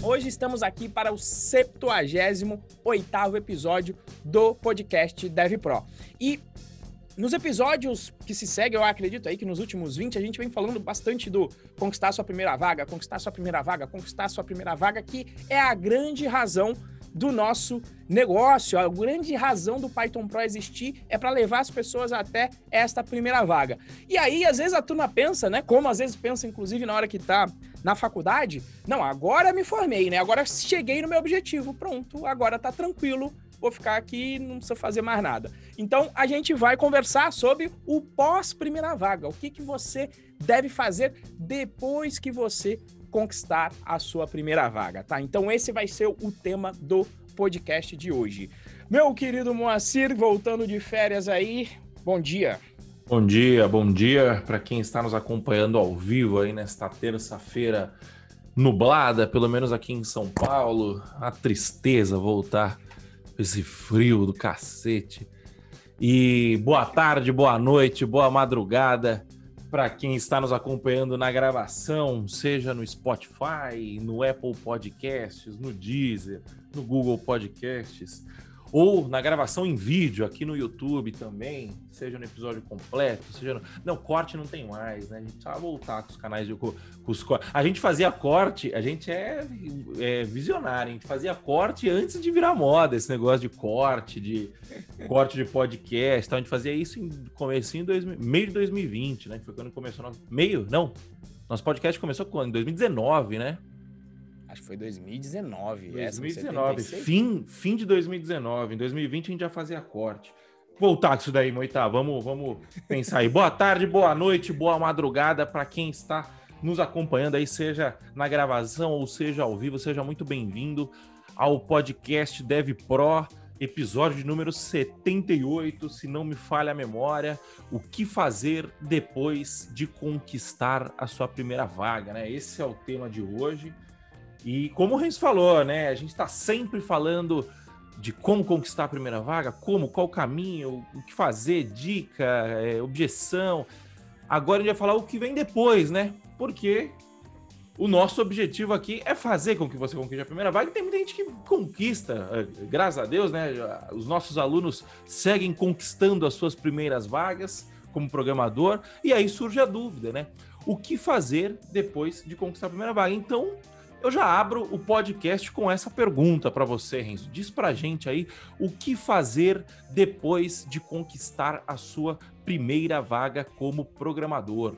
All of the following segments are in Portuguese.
Hoje estamos aqui para o 78º episódio do podcast DevPro. E nos episódios que se seguem, eu acredito aí que nos últimos 20 a gente vem falando bastante do conquistar sua primeira vaga, conquistar sua primeira vaga, conquistar sua primeira vaga, que é a grande razão do nosso negócio. A grande razão do Python Pro existir é para levar as pessoas até esta primeira vaga. E aí, às vezes a turma pensa, né? Como às vezes pensa, inclusive, na hora que está na faculdade, não, agora me formei, né? Agora cheguei no meu objetivo. Pronto, agora tá tranquilo vou ficar aqui não precisa fazer mais nada. Então, a gente vai conversar sobre o pós-primeira vaga. O que, que você deve fazer depois que você conquistar a sua primeira vaga, tá? Então, esse vai ser o tema do podcast de hoje. Meu querido Moacir, voltando de férias aí, bom dia. Bom dia, bom dia para quem está nos acompanhando ao vivo aí nesta terça-feira nublada, pelo menos aqui em São Paulo. A tristeza voltar esse frio do cacete. E boa tarde, boa noite, boa madrugada para quem está nos acompanhando na gravação, seja no Spotify, no Apple Podcasts, no Deezer, no Google Podcasts ou na gravação em vídeo aqui no YouTube também, seja no episódio completo, seja no... Não, corte não tem mais, né? A gente precisa voltar com os canais de... Com, com os... A gente fazia corte, a gente é, é, visionário, a gente fazia corte antes de virar moda, esse negócio de corte, de corte de podcast, a gente fazia isso em comecinho, dois, meio de 2020, né? Foi quando começou nosso... Meio? Não, nosso podcast começou quando? Em 2019, né? Acho que foi 2019. 2019, fim, fim de 2019. Em 2020 a gente já fazia corte. Voltar com isso daí, Moitá. Vamos, vamos pensar aí. boa tarde, boa noite, boa madrugada para quem está nos acompanhando aí, seja na gravação ou seja ao vivo. Seja muito bem-vindo ao podcast Dev Pro, episódio de número 78, se não me falha a memória. O que fazer depois de conquistar a sua primeira vaga, né? Esse é o tema de hoje. E como o Renzo falou, né? A gente está sempre falando de como conquistar a primeira vaga, como, qual o caminho, o que fazer, dica, é, objeção. Agora a gente vai falar o que vem depois, né? Porque o nosso objetivo aqui é fazer com que você conquiste a primeira vaga. E tem muita gente que conquista, é, graças a Deus, né? Os nossos alunos seguem conquistando as suas primeiras vagas como programador. E aí surge a dúvida, né? O que fazer depois de conquistar a primeira vaga? Então, eu já abro o podcast com essa pergunta para você, Renzo. Diz pra gente aí o que fazer depois de conquistar a sua primeira vaga como programador.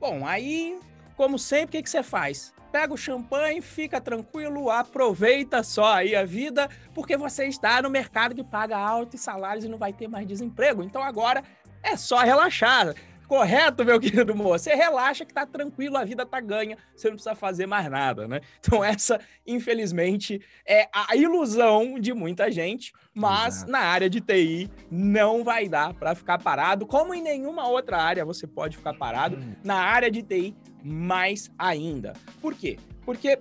Bom, aí, como sempre, o que, que você faz? Pega o champanhe, fica tranquilo, aproveita só aí a vida, porque você está no mercado que paga altos salários e não vai ter mais desemprego. Então agora é só relaxar Correto, meu querido moço? Você relaxa que tá tranquilo, a vida tá ganha, você não precisa fazer mais nada, né? Então, essa, infelizmente, é a ilusão de muita gente, mas Exato. na área de TI não vai dar para ficar parado, como em nenhuma outra área você pode ficar parado, hum. na área de TI, mais ainda. Por quê? Porque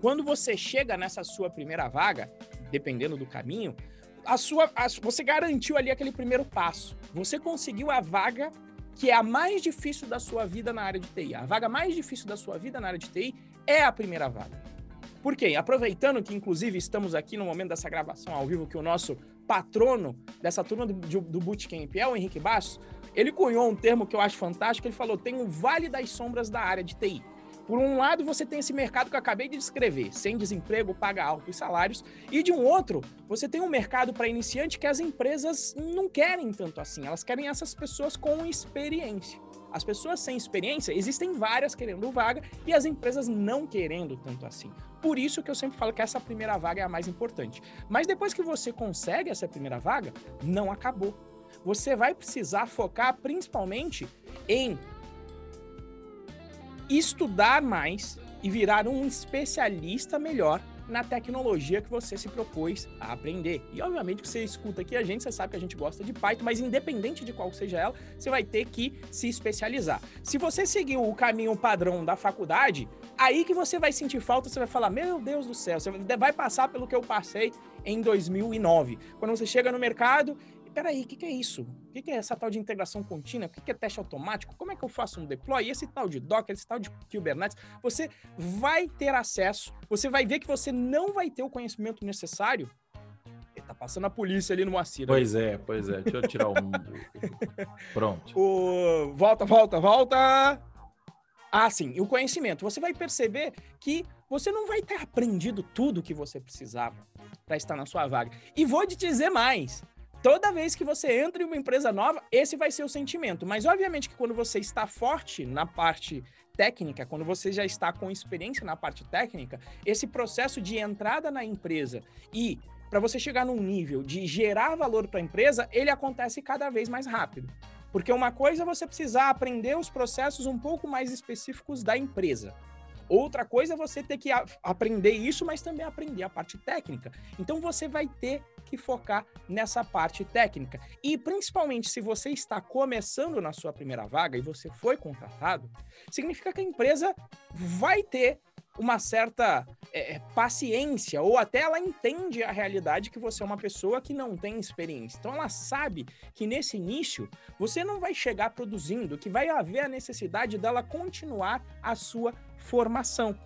quando você chega nessa sua primeira vaga, dependendo do caminho, a sua, a, você garantiu ali aquele primeiro passo. Você conseguiu a vaga que é a mais difícil da sua vida na área de TI. A vaga mais difícil da sua vida na área de TI é a primeira vaga. Por quê? Aproveitando que, inclusive, estamos aqui no momento dessa gravação ao vivo, que o nosso patrono dessa turma do, do Bootcamp é o Henrique Bastos, ele cunhou um termo que eu acho fantástico, ele falou, tem o vale das sombras da área de TI. Por um lado, você tem esse mercado que eu acabei de descrever, sem desemprego, paga altos salários, e de um outro, você tem um mercado para iniciante que as empresas não querem tanto assim, elas querem essas pessoas com experiência. As pessoas sem experiência, existem várias querendo vaga e as empresas não querendo tanto assim. Por isso que eu sempre falo que essa primeira vaga é a mais importante. Mas depois que você consegue essa primeira vaga, não acabou. Você vai precisar focar principalmente em estudar mais e virar um especialista melhor na tecnologia que você se propôs a aprender. E obviamente que você escuta aqui a gente, você sabe que a gente gosta de Python, mas independente de qual seja ela, você vai ter que se especializar. Se você seguir o caminho padrão da faculdade, aí que você vai sentir falta, você vai falar: "Meu Deus do céu, você vai passar pelo que eu passei em 2009". Quando você chega no mercado, peraí, o que, que é isso? O que, que é essa tal de integração contínua? O que, que é teste automático? Como é que eu faço um deploy? E esse tal de Docker, esse tal de Kubernetes? Você vai ter acesso, você vai ver que você não vai ter o conhecimento necessário tá passando a polícia ali no Moacir. Pois é, pois é. Deixa eu tirar o. Pronto. O... Volta, volta, volta. Ah, sim. E o conhecimento. Você vai perceber que você não vai ter aprendido tudo o que você precisava para estar na sua vaga. E vou te dizer mais. Toda vez que você entra em uma empresa nova, esse vai ser o sentimento. Mas, obviamente, que quando você está forte na parte técnica, quando você já está com experiência na parte técnica, esse processo de entrada na empresa e para você chegar num nível de gerar valor para a empresa, ele acontece cada vez mais rápido. Porque uma coisa é você precisar aprender os processos um pouco mais específicos da empresa. Outra coisa é você ter que aprender isso, mas também aprender a parte técnica. Então você vai ter que focar nessa parte técnica. E principalmente se você está começando na sua primeira vaga e você foi contratado, significa que a empresa vai ter uma certa é, é, paciência, ou até ela entende a realidade que você é uma pessoa que não tem experiência. Então ela sabe que nesse início você não vai chegar produzindo, que vai haver a necessidade dela continuar a sua formação.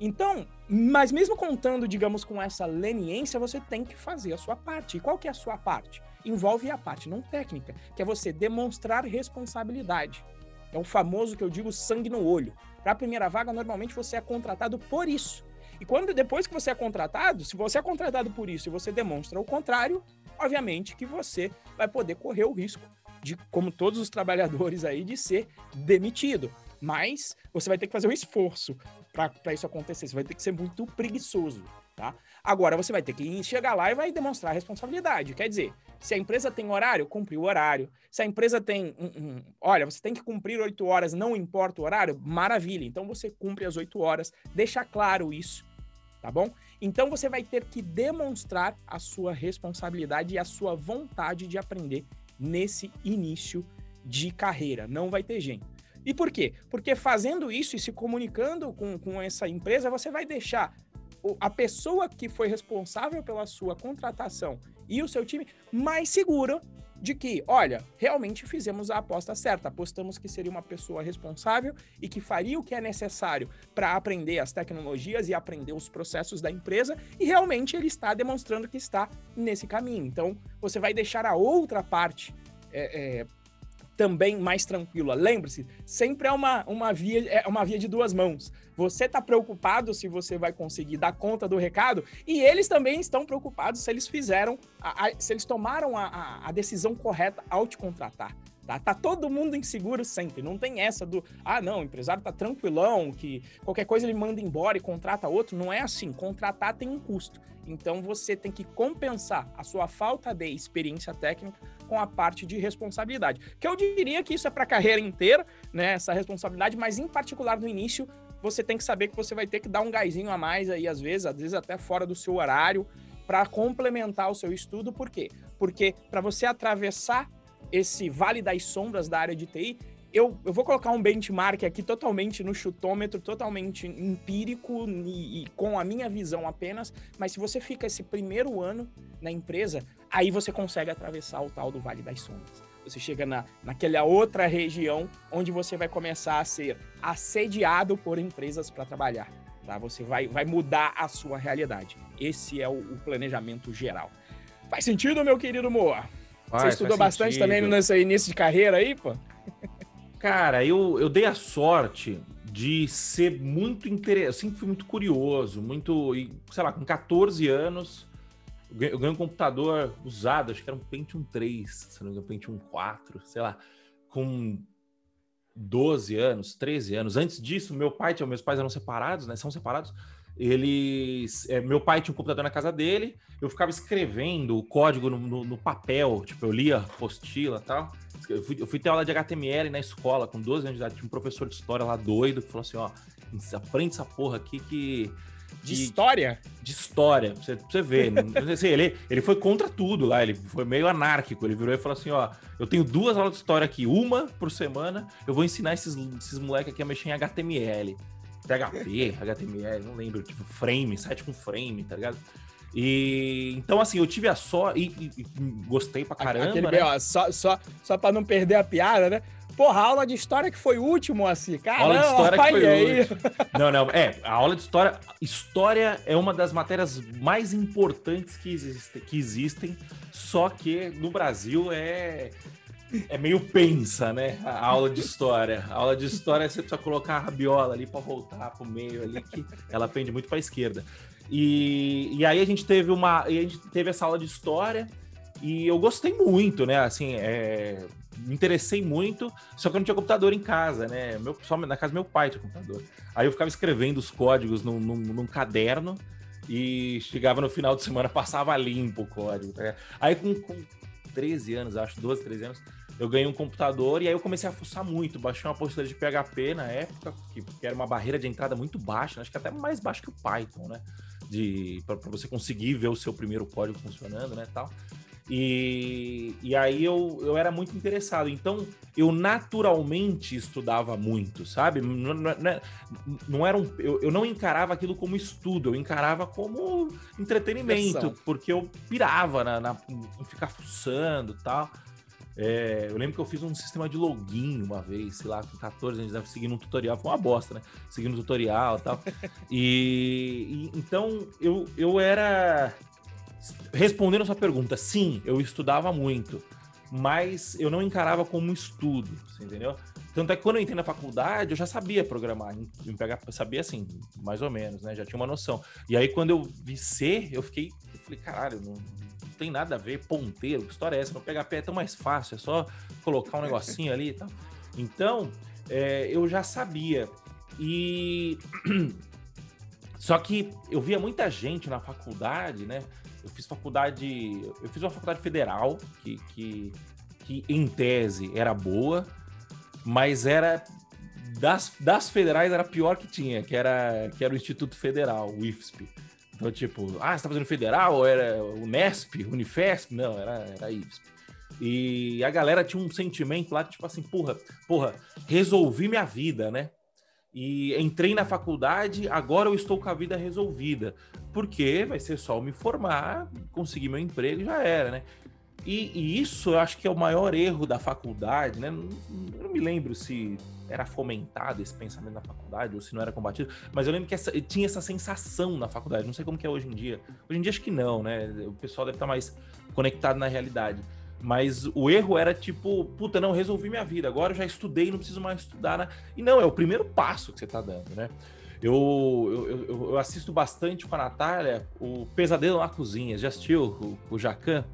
Então, mas mesmo contando, digamos, com essa leniência, você tem que fazer a sua parte. E qual que é a sua parte? Envolve a parte não técnica, que é você demonstrar responsabilidade. É o famoso que eu digo sangue no olho. Para a primeira vaga, normalmente você é contratado por isso. E quando depois que você é contratado, se você é contratado por isso e você demonstra o contrário, obviamente que você vai poder correr o risco de, como todos os trabalhadores aí, de ser demitido. Mas você vai ter que fazer um esforço para isso acontecer. Você vai ter que ser muito preguiçoso, tá? Agora você vai ter que chegar lá e vai demonstrar responsabilidade. Quer dizer, se a empresa tem horário, cumprir o horário. Se a empresa tem, um, um, olha, você tem que cumprir oito horas, não importa o horário, maravilha. Então você cumpre as oito horas, deixa claro isso, tá bom? Então você vai ter que demonstrar a sua responsabilidade e a sua vontade de aprender nesse início de carreira. Não vai ter jeito. E por quê? Porque fazendo isso e se comunicando com, com essa empresa, você vai deixar a pessoa que foi responsável pela sua contratação e o seu time mais seguro de que, olha, realmente fizemos a aposta certa, apostamos que seria uma pessoa responsável e que faria o que é necessário para aprender as tecnologias e aprender os processos da empresa, e realmente ele está demonstrando que está nesse caminho. Então, você vai deixar a outra parte é, é, também mais tranquila. Lembre-se, sempre é uma, uma, via, é uma via de duas mãos. Você está preocupado se você vai conseguir dar conta do recado e eles também estão preocupados se eles fizeram, a, a, se eles tomaram a, a, decisão correta ao te contratar. Tá? tá todo mundo inseguro sempre. Não tem essa do, ah, não, o empresário tá tranquilão, que qualquer coisa ele manda embora e contrata outro. Não é assim. Contratar tem um custo. Então você tem que compensar a sua falta de experiência técnica com a parte de responsabilidade. Que eu diria que isso é para a carreira inteira, né? Essa responsabilidade, mas em particular no início, você tem que saber que você vai ter que dar um gásinho a mais aí, às vezes, às vezes até fora do seu horário, para complementar o seu estudo. Por quê? Porque para você atravessar esse vale das sombras da área de TI, eu, eu vou colocar um benchmark aqui totalmente no chutômetro, totalmente empírico e, e, com a minha visão apenas, mas se você fica esse primeiro ano na empresa, aí você consegue atravessar o tal do Vale das Sombras. Você chega na, naquela outra região onde você vai começar a ser assediado por empresas para trabalhar. Tá? Você vai, vai mudar a sua realidade. Esse é o, o planejamento geral. Faz sentido, meu querido Moa? Você estudou bastante sentido. também nesse início de carreira aí, pô? Cara, eu, eu dei a sorte de ser muito interessante. Eu sempre fui muito curioso, muito. Sei lá, com 14 anos, eu ganhei um computador usado, acho que era um Pentium 3, se não me engano, Pentium 4, sei lá, com 12 anos, 13 anos. Antes disso, meu pai, meus pais eram separados, né? São separados. Eles. É, meu pai tinha um computador na casa dele, eu ficava escrevendo o código no, no, no papel, tipo, eu lia apostila e tal. Eu fui, eu fui ter aula de HTML na escola com 12 anos de idade. Tinha um professor de história lá doido que falou assim: ó, aprende essa porra aqui que. De, de história? De história, pra você, pra você ver. assim, ele, ele foi contra tudo lá, ele foi meio anárquico. Ele virou e falou assim: ó, eu tenho duas aulas de história aqui, uma por semana, eu vou ensinar esses, esses moleques aqui a mexer em HTML. PHP, HTML, não lembro, tipo frame, site com frame, tá ligado? E então, assim, eu tive a só e, e, e gostei pra caramba. Aquele, né? ó, só, só, só pra não perder a piada, né? Porra, a aula de história que foi último, assim, cara. Aula de história que foi aí. último. Não, não, é, a aula de história. História é uma das matérias mais importantes que, existe, que existem, só que no Brasil é. É meio pensa, né? A aula de história. A aula de história você precisa colocar a rabiola ali para voltar pro meio ali, que ela pende muito para a esquerda. E, e aí a gente teve uma. A gente teve essa aula de história e eu gostei muito, né? Assim, é, me interessei muito, só que eu não tinha computador em casa, né? Meu, só na casa do meu pai tinha computador. Aí eu ficava escrevendo os códigos num, num, num caderno e chegava no final de semana, passava limpo o código. Tá? Aí com, com 13 anos, acho, 12, 13 anos, eu ganhei um computador e aí eu comecei a fuçar muito. Baixei uma apostila de PHP na época, que, era uma barreira de entrada muito baixa, acho que até mais baixa que o Python, né? De, para você conseguir ver o seu primeiro código funcionando, né? Tal. E, e aí eu, eu era muito interessado. Então, eu naturalmente estudava muito, sabe? Não, não, não era um, eu, eu não encarava aquilo como estudo, eu encarava como entretenimento, porque eu pirava na, na, em ficar fuçando e tal. É, eu lembro que eu fiz um sistema de login uma vez, sei lá, com 14 anos, deve seguindo um tutorial, foi uma bosta, né? Seguindo um tutorial e tal. e, e então eu, eu era respondendo a sua pergunta, sim, eu estudava muito, mas eu não encarava como estudo, entendeu? Tanto é que quando eu entrei na faculdade, eu já sabia programar, em PHP, sabia assim, mais ou menos, né? Já tinha uma noção. E aí, quando eu vi C, eu fiquei, eu falei, caralho, não, tem nada a ver, ponteiro, que história é essa? No PHP é tão mais fácil, é só colocar um negocinho ali e tal. Então, é, eu já sabia. E. Só que eu via muita gente na faculdade, né? eu fiz faculdade. Eu fiz uma faculdade federal, que, que, que em tese era boa, mas era. Das, das federais era a pior que tinha, que era, que era o Instituto Federal, o IFSP. Então, tipo, ah, você tá fazendo federal? Ou era o Nesp, Unifesp? Não, era, era IFSP. E a galera tinha um sentimento lá, tipo assim, porra, porra, resolvi minha vida, né? e entrei na faculdade, agora eu estou com a vida resolvida. Porque vai ser só eu me formar, conseguir meu emprego e já era, né? E, e, isso eu acho que é o maior erro da faculdade, né? Não, não, me lembro se era fomentado esse pensamento na faculdade ou se não era combatido, mas eu lembro que essa, tinha essa sensação na faculdade. Não sei como que é hoje em dia. Hoje em dia acho que não, né? O pessoal deve estar mais conectado na realidade. Mas o erro era tipo, puta, não, resolvi minha vida, agora eu já estudei, não preciso mais estudar. Né? E não, é o primeiro passo que você tá dando, né? Eu, eu, eu, eu assisto bastante com a Natália o Pesadelo na Cozinha. Já assistiu o, o Jacan?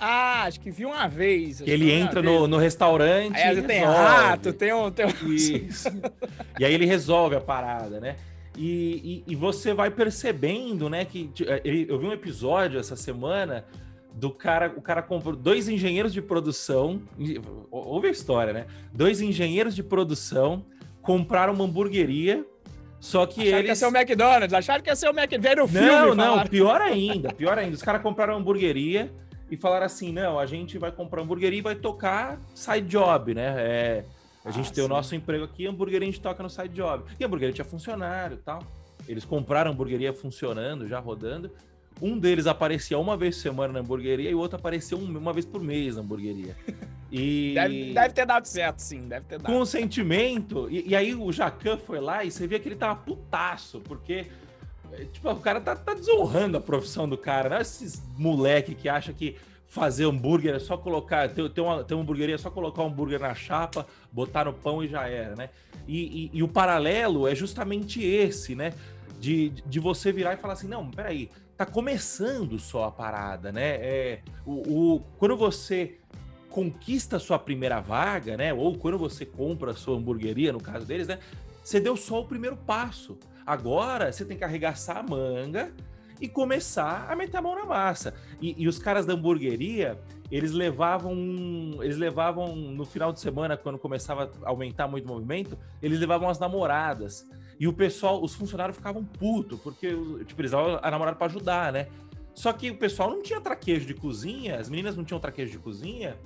Ah, acho que vi uma vez. Que ele entra no, no restaurante. Aí tem rato, tem um. Tem um... Isso. e aí ele resolve a parada, né? E, e, e, você vai percebendo, né? Que eu vi um episódio essa semana do cara, o cara comprou dois engenheiros de produção, ouve a história, né? Dois engenheiros de produção compraram uma hamburgueria, só que acharam eles... que ia ser o McDonald's, acharam que ia ser o McDonald's, Vendo o filme, Não, não, pior ainda, pior ainda, os caras compraram uma hamburgueria e falaram assim, não, a gente vai comprar hamburgueria e vai tocar side job, né? É, a gente ah, tem sim. o nosso emprego aqui, hamburgueria a gente toca no side job. E a hamburgueria tinha funcionário e tal. Eles compraram a hamburgueria funcionando, já rodando, um deles aparecia uma vez por semana na hamburgueria e o outro aparecia uma vez por mês na hamburgueria. E... Deve, deve ter dado certo, sim, deve ter dado. Com o sentimento. E, e, aí o Jacan foi lá e você via que ele tava putaço, porque. Eh, tipo, o cara tá, tá desonrando a profissão do cara, né? Esses moleque que acha que fazer hambúrguer é só colocar, ter, ter, uma, ter uma hamburgueria é só colocar um hambúrguer na chapa, botar no pão e já era, né? E, e, e o paralelo é justamente esse, né? De, de você virar e falar assim, não, peraí, tá começando só a parada, né? É, o, o, quando você conquista sua primeira vaga, né? Ou quando você compra a sua hamburgueria, no caso deles, né? Você deu só o primeiro passo. Agora você tem que arregaçar a manga e começar a meter a mão na massa. E, e, os caras da hamburgueria, eles levavam. Eles levavam no final de semana, quando começava a aumentar muito o movimento, eles levavam as namoradas. E o pessoal, os funcionários ficavam putos, porque tipo, eles davam a namorada para ajudar, né? Só que o pessoal não tinha traquejo de cozinha, as meninas não tinham traquejo de cozinha,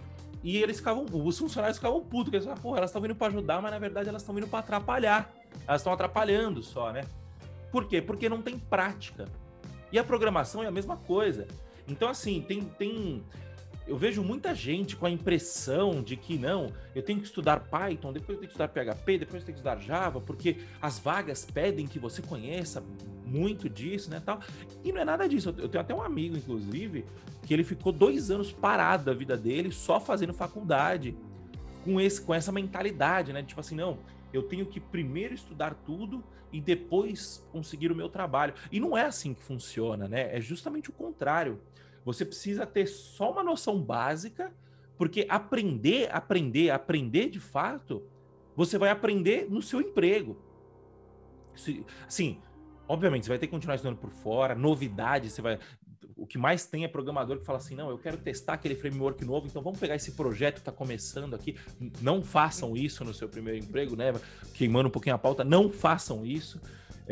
e eles ficavam, os funcionários ficavam putos, porque eles falavam, porra, elas estão vindo para ajudar, mas na verdade elas estão vindo para atrapalhar. Elas estão atrapalhando só, né? Por quê? Porque não tem prática. E a programação é a mesma coisa. Então, assim, tem, tem eu vejo muita gente com a impressão de que não, eu tenho que estudar Python, depois eu tenho que estudar PHP, depois eu tenho que estudar Java, porque as vagas pedem que você conheça muito disso, né, tal. E não é nada disso. Eu tenho até um amigo, inclusive, que ele ficou dois anos parado da vida dele só fazendo faculdade com esse, com essa mentalidade, né, tipo assim, não, eu tenho que primeiro estudar tudo e depois conseguir o meu trabalho. E não é assim que funciona, né? É justamente o contrário. Você precisa ter só uma noção básica, porque aprender, aprender, aprender de fato, você vai aprender no seu emprego. Assim, obviamente, você vai ter que continuar estudando por fora, novidade, você vai. O que mais tem é programador que fala assim: não, eu quero testar aquele framework novo, então vamos pegar esse projeto que está começando aqui. Não façam isso no seu primeiro emprego, né? Queimando um pouquinho a pauta, não façam isso.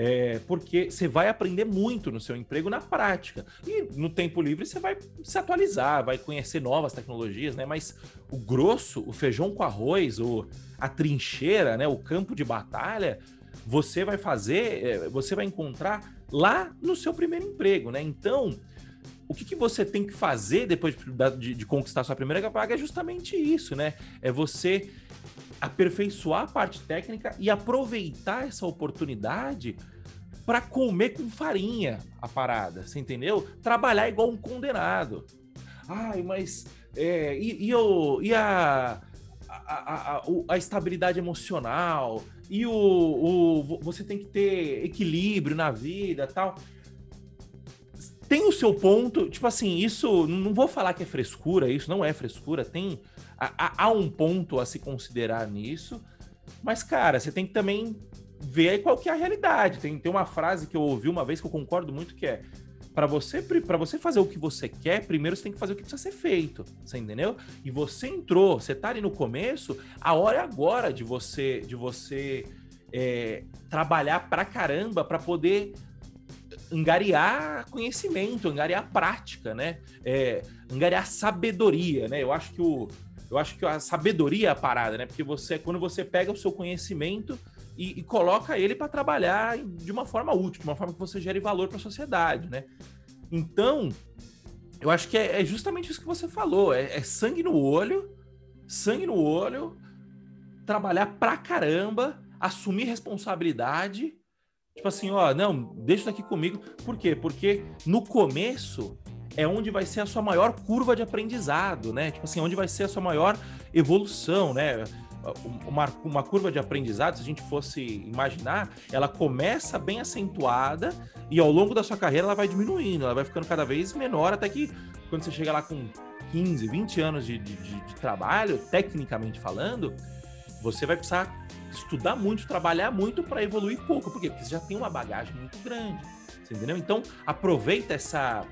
É, porque você vai aprender muito no seu emprego na prática. E no tempo livre você vai se atualizar, vai conhecer novas tecnologias, né? Mas o grosso, o feijão com arroz, o, a trincheira, né? o campo de batalha, você vai fazer, é, você vai encontrar lá no seu primeiro emprego, né? Então, o que, que você tem que fazer depois de, de, de conquistar sua primeira vaga é justamente isso, né? É você aperfeiçoar a parte técnica e aproveitar essa oportunidade para comer com farinha a parada, você entendeu? Trabalhar igual um condenado. Ai, mas é, e, e, o, e a, a, a, a, estabilidade emocional e o, o você tem que ter equilíbrio na vida tal tem o seu ponto, tipo assim, isso não vou falar que é frescura, isso não é frescura, tem há, há um ponto a se considerar nisso, mas cara, você tem que também ver aí qual que é a realidade. Tem, tem uma frase que eu ouvi uma vez que eu concordo muito que é para você para você fazer o que você quer, primeiro você tem que fazer o que precisa ser feito, você entendeu? E você entrou, você tá ali no começo, a hora é agora de você de você é, trabalhar pra caramba para poder angariar conhecimento, angariar prática, né? É, angariar sabedoria, né? Eu acho que o eu acho que a sabedoria é a parada, né? Porque você quando você pega o seu conhecimento e, e coloca ele para trabalhar de uma forma útil, de uma forma que você gere valor para a sociedade, né? Então, eu acho que é, é, justamente isso que você falou, é, é sangue no olho, sangue no olho, trabalhar pra caramba, assumir responsabilidade Tipo assim, ó, não, deixa isso aqui comigo. Por quê? Porque no começo é onde vai ser a sua maior curva de aprendizado, né? Tipo assim, onde vai ser a sua maior evolução, né? Uma, uma curva de aprendizado, se a gente fosse imaginar, ela começa bem acentuada e ao longo da sua carreira ela vai diminuindo, ela vai ficando cada vez menor, até que quando você chega lá com 15, 20 anos de, de, de trabalho, tecnicamente falando, você vai precisar estudar muito, trabalhar muito para evoluir pouco. Por quê? Porque você já tem uma bagagem muito grande. Entendeu? Então, aproveita essa,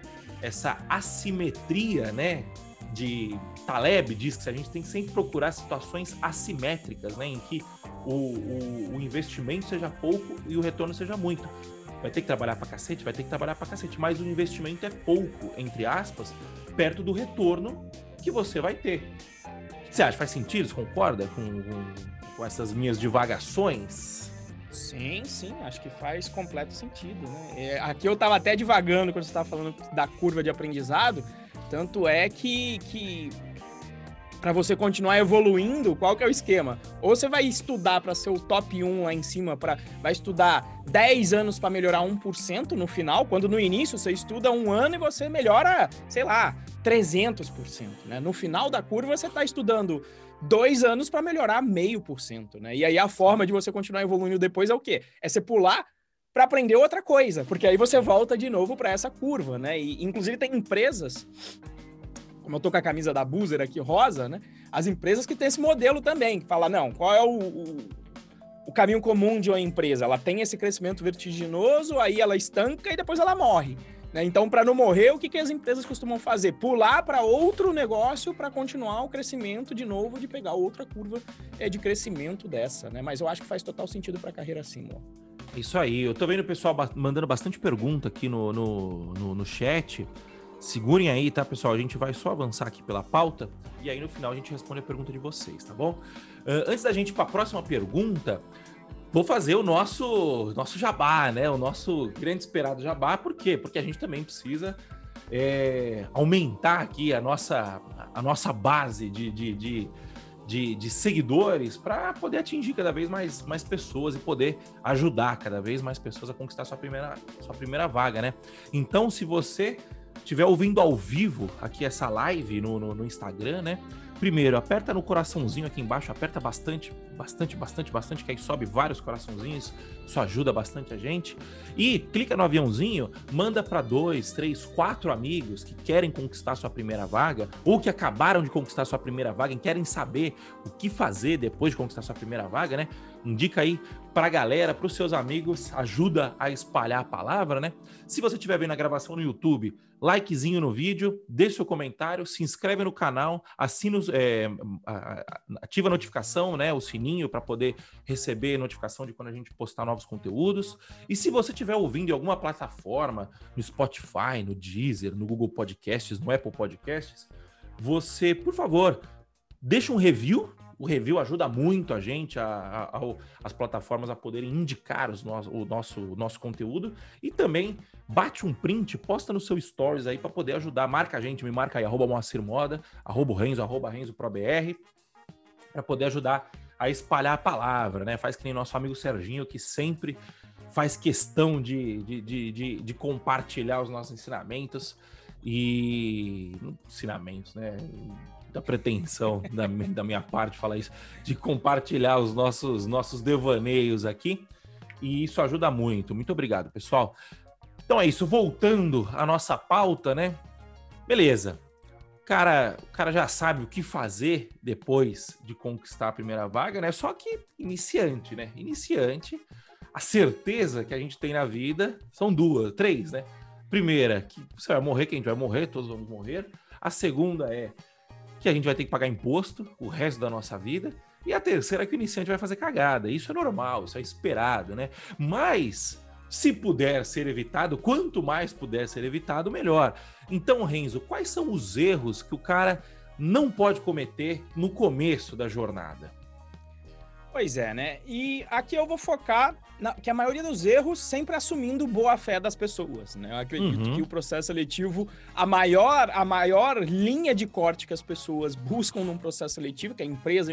essa assimetria, né? De Taleb diz que a gente tem que sempre procurar situações assimétricas, né? Em que o, o, o investimento seja pouco e o retorno seja muito. Vai ter que trabalhar para cacete? Vai ter que trabalhar para cacete, mas o investimento é pouco, entre aspas, perto do retorno que você vai ter. O que você acha? Faz sentido? Você concorda com, com com essas minhas divagações? Sim, sim, acho que faz completo sentido, né? É, aqui eu estava até divagando quando você estava falando da curva de aprendizado, tanto é que, que para você continuar evoluindo, qual que é o esquema? Ou você vai estudar para ser o top 1 lá em cima, para vai estudar 10 anos para melhorar 1% no final, quando no início você estuda um ano e você melhora, sei lá, 300%, né? No final da curva você está estudando dois anos para melhorar meio por cento, né? E aí a forma de você continuar evoluindo depois é o quê? É você pular para aprender outra coisa, porque aí você volta de novo para essa curva, né? E inclusive tem empresas, como eu tô com a camisa da Boozer aqui rosa, né? As empresas que têm esse modelo também, que fala, não, qual é o, o, o caminho comum de uma empresa? Ela tem esse crescimento vertiginoso, aí ela estanca e depois ela morre. Né? Então, para não morrer, o que, que as empresas costumam fazer? Pular para outro negócio para continuar o crescimento de novo, de pegar outra curva é, de crescimento dessa. Né? Mas eu acho que faz total sentido para a carreira assim. Ó. Isso aí. Eu tô vendo o pessoal mandando bastante pergunta aqui no, no, no, no chat. Segurem aí, tá, pessoal? A gente vai só avançar aqui pela pauta e aí no final a gente responde a pergunta de vocês, tá bom? Uh, antes da gente ir para a próxima pergunta, vou fazer o nosso nosso jabá, né? O nosso grande esperado jabá. Por quê? Porque a gente também precisa é, aumentar aqui a nossa, a nossa base de, de, de, de, de seguidores para poder atingir cada vez mais, mais pessoas e poder ajudar cada vez mais pessoas a conquistar sua primeira, sua primeira vaga, né? Então, se você estiver ouvindo ao vivo aqui essa live no, no, no Instagram, né? Primeiro, aperta no coraçãozinho aqui embaixo, aperta bastante, bastante, bastante, bastante, que aí sobe vários coraçãozinhos, isso ajuda bastante a gente. E clica no aviãozinho, manda para dois, três, quatro amigos que querem conquistar sua primeira vaga ou que acabaram de conquistar sua primeira vaga e querem saber o que fazer depois de conquistar sua primeira vaga, né? Indica aí pra galera, pros seus amigos, ajuda a espalhar a palavra, né? Se você estiver vendo a gravação no YouTube, likezinho no vídeo, deixe seu comentário, se inscreve no canal, assina, é, ativa a notificação, né? O sininho para poder receber notificação de quando a gente postar novos conteúdos. E se você estiver ouvindo em alguma plataforma, no Spotify, no Deezer, no Google Podcasts, no Apple Podcasts, você, por favor, deixa um review o review ajuda muito a gente, a, a, a, as plataformas a poderem indicar os no, o, nosso, o nosso conteúdo e também bate um print, posta no seu stories aí para poder ajudar. Marca a gente, me marca aí, arroba Moacir Moda, arroba Renzo, arroba Renzo ProBR, para poder ajudar a espalhar a palavra, né? Faz que nem nosso amigo Serginho, que sempre faz questão de, de, de, de, de compartilhar os nossos ensinamentos e ensinamentos, né? Da pretensão da, da minha parte falar isso, de compartilhar os nossos, nossos devaneios aqui. E isso ajuda muito. Muito obrigado, pessoal. Então é isso. Voltando à nossa pauta, né? Beleza. Cara, o cara já sabe o que fazer depois de conquistar a primeira vaga, né? Só que iniciante, né? Iniciante, a certeza que a gente tem na vida são duas, três, né? Primeira, que você vai morrer, que a gente vai morrer, todos vamos morrer. A segunda é que a gente vai ter que pagar imposto o resto da nossa vida. E a terceira é que o iniciante vai fazer cagada. Isso é normal, isso é esperado, né? Mas se puder ser evitado, quanto mais puder ser evitado, melhor. Então, Renzo, quais são os erros que o cara não pode cometer no começo da jornada? Pois é, né? E aqui eu vou focar na, que a maioria dos erros sempre assumindo boa fé das pessoas, né? Eu acredito uhum. que o processo seletivo, a maior, a maior linha de corte que as pessoas buscam num processo seletivo, que a empresa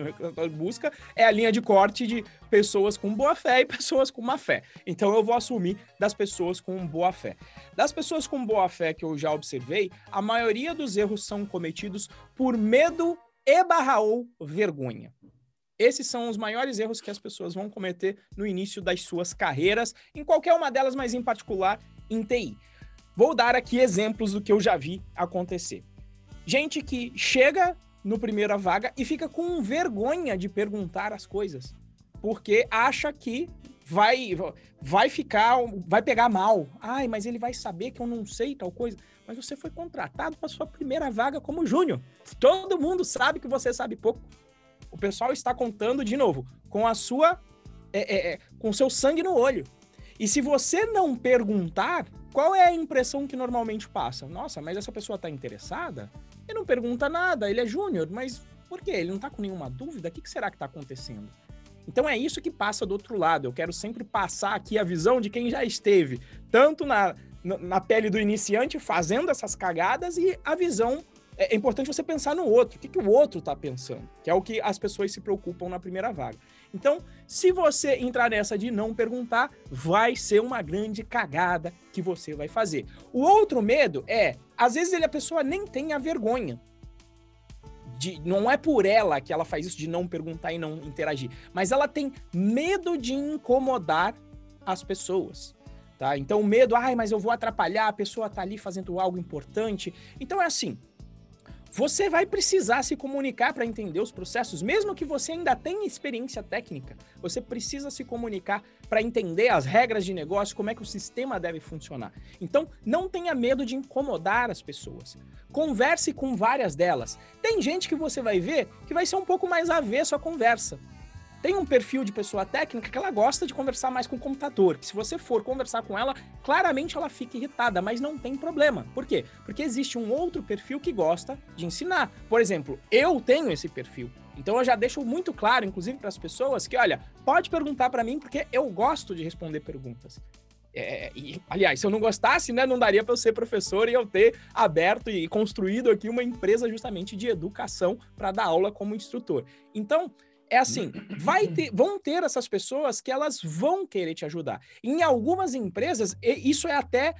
busca, é a linha de corte de pessoas com boa fé e pessoas com má fé. Então eu vou assumir das pessoas com boa fé. Das pessoas com boa fé que eu já observei, a maioria dos erros são cometidos por medo e barra ou vergonha. Esses são os maiores erros que as pessoas vão cometer no início das suas carreiras, em qualquer uma delas, mas em particular em TI. Vou dar aqui exemplos do que eu já vi acontecer. Gente que chega no primeira vaga e fica com vergonha de perguntar as coisas, porque acha que vai vai ficar, vai pegar mal. Ai, mas ele vai saber que eu não sei tal coisa. Mas você foi contratado para sua primeira vaga como júnior. Todo mundo sabe que você sabe pouco o pessoal está contando de novo com a sua, é, é, é, com seu sangue no olho. E se você não perguntar, qual é a impressão que normalmente passa? Nossa, mas essa pessoa está interessada? Ele não pergunta nada, ele é júnior, mas por quê? Ele não está com nenhuma dúvida? O que, que será que está acontecendo? Então é isso que passa do outro lado. Eu quero sempre passar aqui a visão de quem já esteve, tanto na, na pele do iniciante fazendo essas cagadas e a visão é, é importante você pensar no outro. O que, que o outro está pensando? Que é o que as pessoas se preocupam na primeira vaga. Então, se você entrar nessa de não perguntar, vai ser uma grande cagada que você vai fazer. O outro medo é, às vezes ele, a pessoa nem tem a vergonha. De, não é por ela que ela faz isso de não perguntar e não interagir, mas ela tem medo de incomodar as pessoas. Tá? Então, o medo, ai, mas eu vou atrapalhar, a pessoa tá ali fazendo algo importante. Então, é assim: você vai precisar se comunicar para entender os processos, mesmo que você ainda tenha experiência técnica. Você precisa se comunicar para entender as regras de negócio, como é que o sistema deve funcionar. Então, não tenha medo de incomodar as pessoas. Converse com várias delas. Tem gente que você vai ver que vai ser um pouco mais avesso à conversa tem um perfil de pessoa técnica que ela gosta de conversar mais com o computador. Se você for conversar com ela, claramente ela fica irritada, mas não tem problema. Por quê? Porque existe um outro perfil que gosta de ensinar. Por exemplo, eu tenho esse perfil. Então eu já deixo muito claro, inclusive para as pessoas, que olha, pode perguntar para mim porque eu gosto de responder perguntas. É, e, aliás, se eu não gostasse, né, não daria para eu ser professor e eu ter aberto e construído aqui uma empresa justamente de educação para dar aula como instrutor. Então, é assim, vai ter, vão ter essas pessoas que elas vão querer te ajudar. Em algumas empresas, isso é até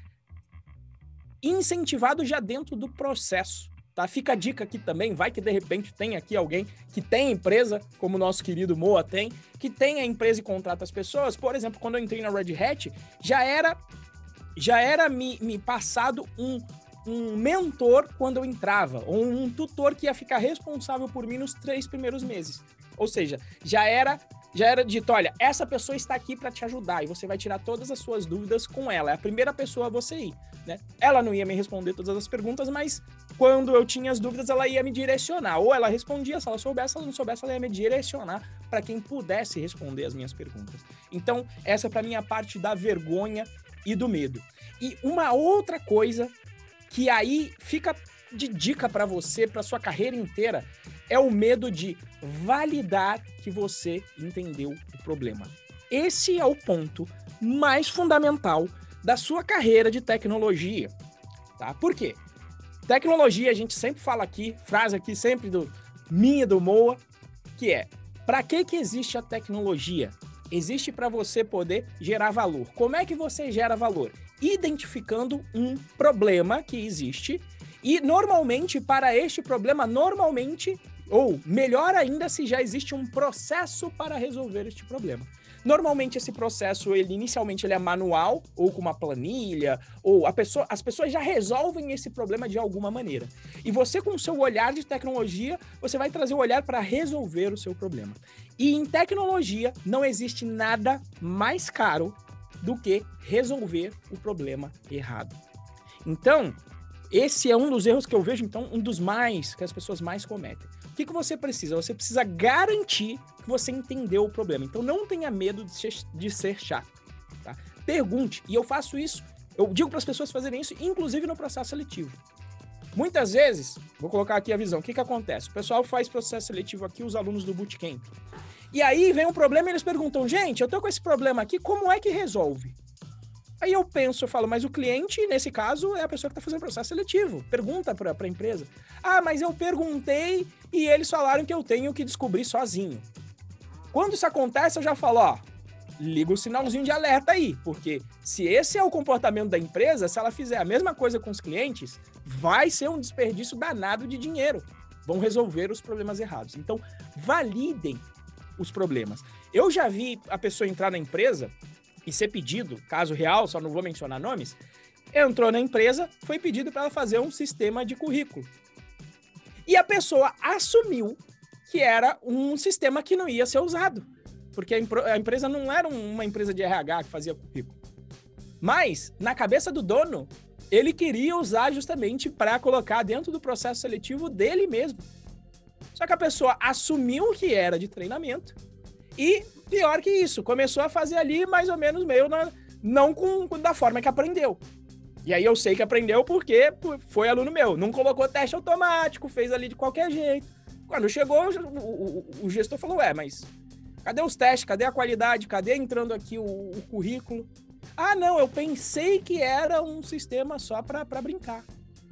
incentivado já dentro do processo. Tá? Fica a dica aqui também, vai que de repente tem aqui alguém que tem empresa, como o nosso querido Moa tem, que tem a empresa e contrata as pessoas. Por exemplo, quando eu entrei na Red Hat, já era já era me, me passado um, um mentor quando eu entrava, ou um tutor que ia ficar responsável por mim nos três primeiros meses. Ou seja, já era já era dito, olha, essa pessoa está aqui para te ajudar e você vai tirar todas as suas dúvidas com ela. É a primeira pessoa a você ir, né? Ela não ia me responder todas as perguntas, mas quando eu tinha as dúvidas, ela ia me direcionar. Ou ela respondia, se ela soubesse, se ela não soubesse, ela ia me direcionar para quem pudesse responder as minhas perguntas. Então, essa para mim é a parte da vergonha e do medo. E uma outra coisa que aí fica de dica para você, para sua carreira inteira, é o medo de validar que você entendeu o problema. Esse é o ponto mais fundamental da sua carreira de tecnologia, tá? Por quê? Tecnologia, a gente sempre fala aqui, frase aqui sempre do minha do Moa, que é: para que que existe a tecnologia? Existe para você poder gerar valor. Como é que você gera valor? Identificando um problema que existe e normalmente para este problema normalmente ou, melhor ainda, se já existe um processo para resolver este problema. Normalmente esse processo, ele inicialmente ele é manual ou com uma planilha, ou a pessoa, as pessoas já resolvem esse problema de alguma maneira. E você com o seu olhar de tecnologia, você vai trazer o olhar para resolver o seu problema. E em tecnologia não existe nada mais caro do que resolver o problema errado. Então, esse é um dos erros que eu vejo, então, um dos mais que as pessoas mais cometem. O que, que você precisa? Você precisa garantir que você entendeu o problema. Então não tenha medo de ser, de ser chato. Tá? Pergunte. E eu faço isso, eu digo para as pessoas fazerem isso, inclusive no processo seletivo. Muitas vezes, vou colocar aqui a visão, o que, que acontece? O pessoal faz processo seletivo aqui, os alunos do bootcamp. E aí vem um problema e eles perguntam, gente, eu tô com esse problema aqui, como é que resolve? Aí eu penso, eu falo, mas o cliente, nesse caso, é a pessoa que está fazendo processo seletivo. Pergunta para a empresa. Ah, mas eu perguntei e eles falaram que eu tenho que descobrir sozinho. Quando isso acontece, eu já falo, ó, liga o sinalzinho de alerta aí, porque se esse é o comportamento da empresa, se ela fizer a mesma coisa com os clientes, vai ser um desperdício danado de dinheiro. Vão resolver os problemas errados. Então, validem os problemas. Eu já vi a pessoa entrar na empresa e ser pedido, caso real, só não vou mencionar nomes, entrou na empresa, foi pedido para ela fazer um sistema de currículo. E a pessoa assumiu que era um sistema que não ia ser usado, porque a, empresa não era uma empresa de RH que fazia currículo. Mas, na cabeça do dono, ele queria usar justamente para colocar dentro do processo seletivo dele mesmo. Só que a pessoa assumiu que era de treinamento e pior que isso, começou a fazer ali mais ou menos meio na, não com, da forma que aprendeu. E aí eu sei que aprendeu porque foi aluno meu. Não colocou teste automático, fez ali de qualquer jeito. Quando chegou, o, o, o gestor falou: Ué, mas cadê os testes? Cadê a qualidade? Cadê entrando aqui o, o currículo? Ah, não, eu pensei que era um sistema só para brincar.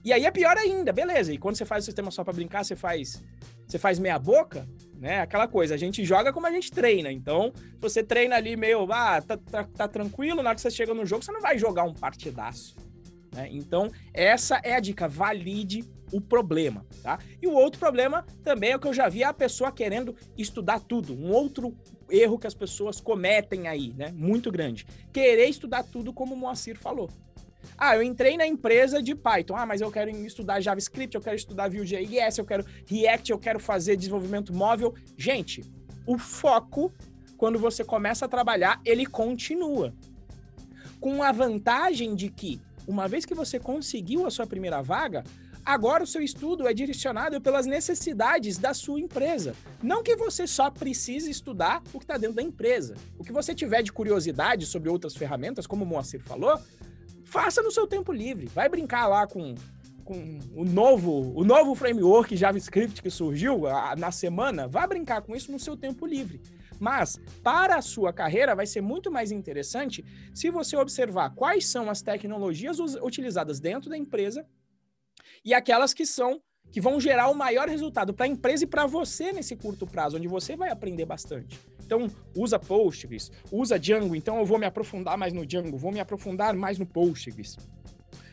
E aí é pior ainda, beleza. E quando você faz o sistema só para brincar, você faz você faz meia boca, né? Aquela coisa, a gente joga como a gente treina. Então, você treina ali meio, ah, tá, tá, tá tranquilo, na hora que você chega no jogo, você não vai jogar um partidaço. Né? Então, essa é a dica, valide o problema, tá? E o outro problema também é o que eu já vi a pessoa querendo estudar tudo. Um outro erro que as pessoas cometem aí, né? Muito grande. Querer estudar tudo como o Moacir falou. Ah, eu entrei na empresa de Python. Ah, mas eu quero estudar JavaScript, eu quero estudar Vue.js, eu quero React, eu quero fazer desenvolvimento móvel. Gente, o foco, quando você começa a trabalhar, ele continua. Com a vantagem de que, uma vez que você conseguiu a sua primeira vaga, agora o seu estudo é direcionado pelas necessidades da sua empresa. Não que você só precise estudar o que está dentro da empresa. O que você tiver de curiosidade sobre outras ferramentas, como o Moacir falou, faça no seu tempo livre. Vai brincar lá com com o novo, o novo framework JavaScript que surgiu a, na semana, vá brincar com isso no seu tempo livre. Mas para a sua carreira vai ser muito mais interessante se você observar quais são as tecnologias utilizadas dentro da empresa e aquelas que são que vão gerar o maior resultado para a empresa e para você nesse curto prazo, onde você vai aprender bastante. Então, usa Postgres, usa Django, então eu vou me aprofundar mais no Django, vou me aprofundar mais no Postgres.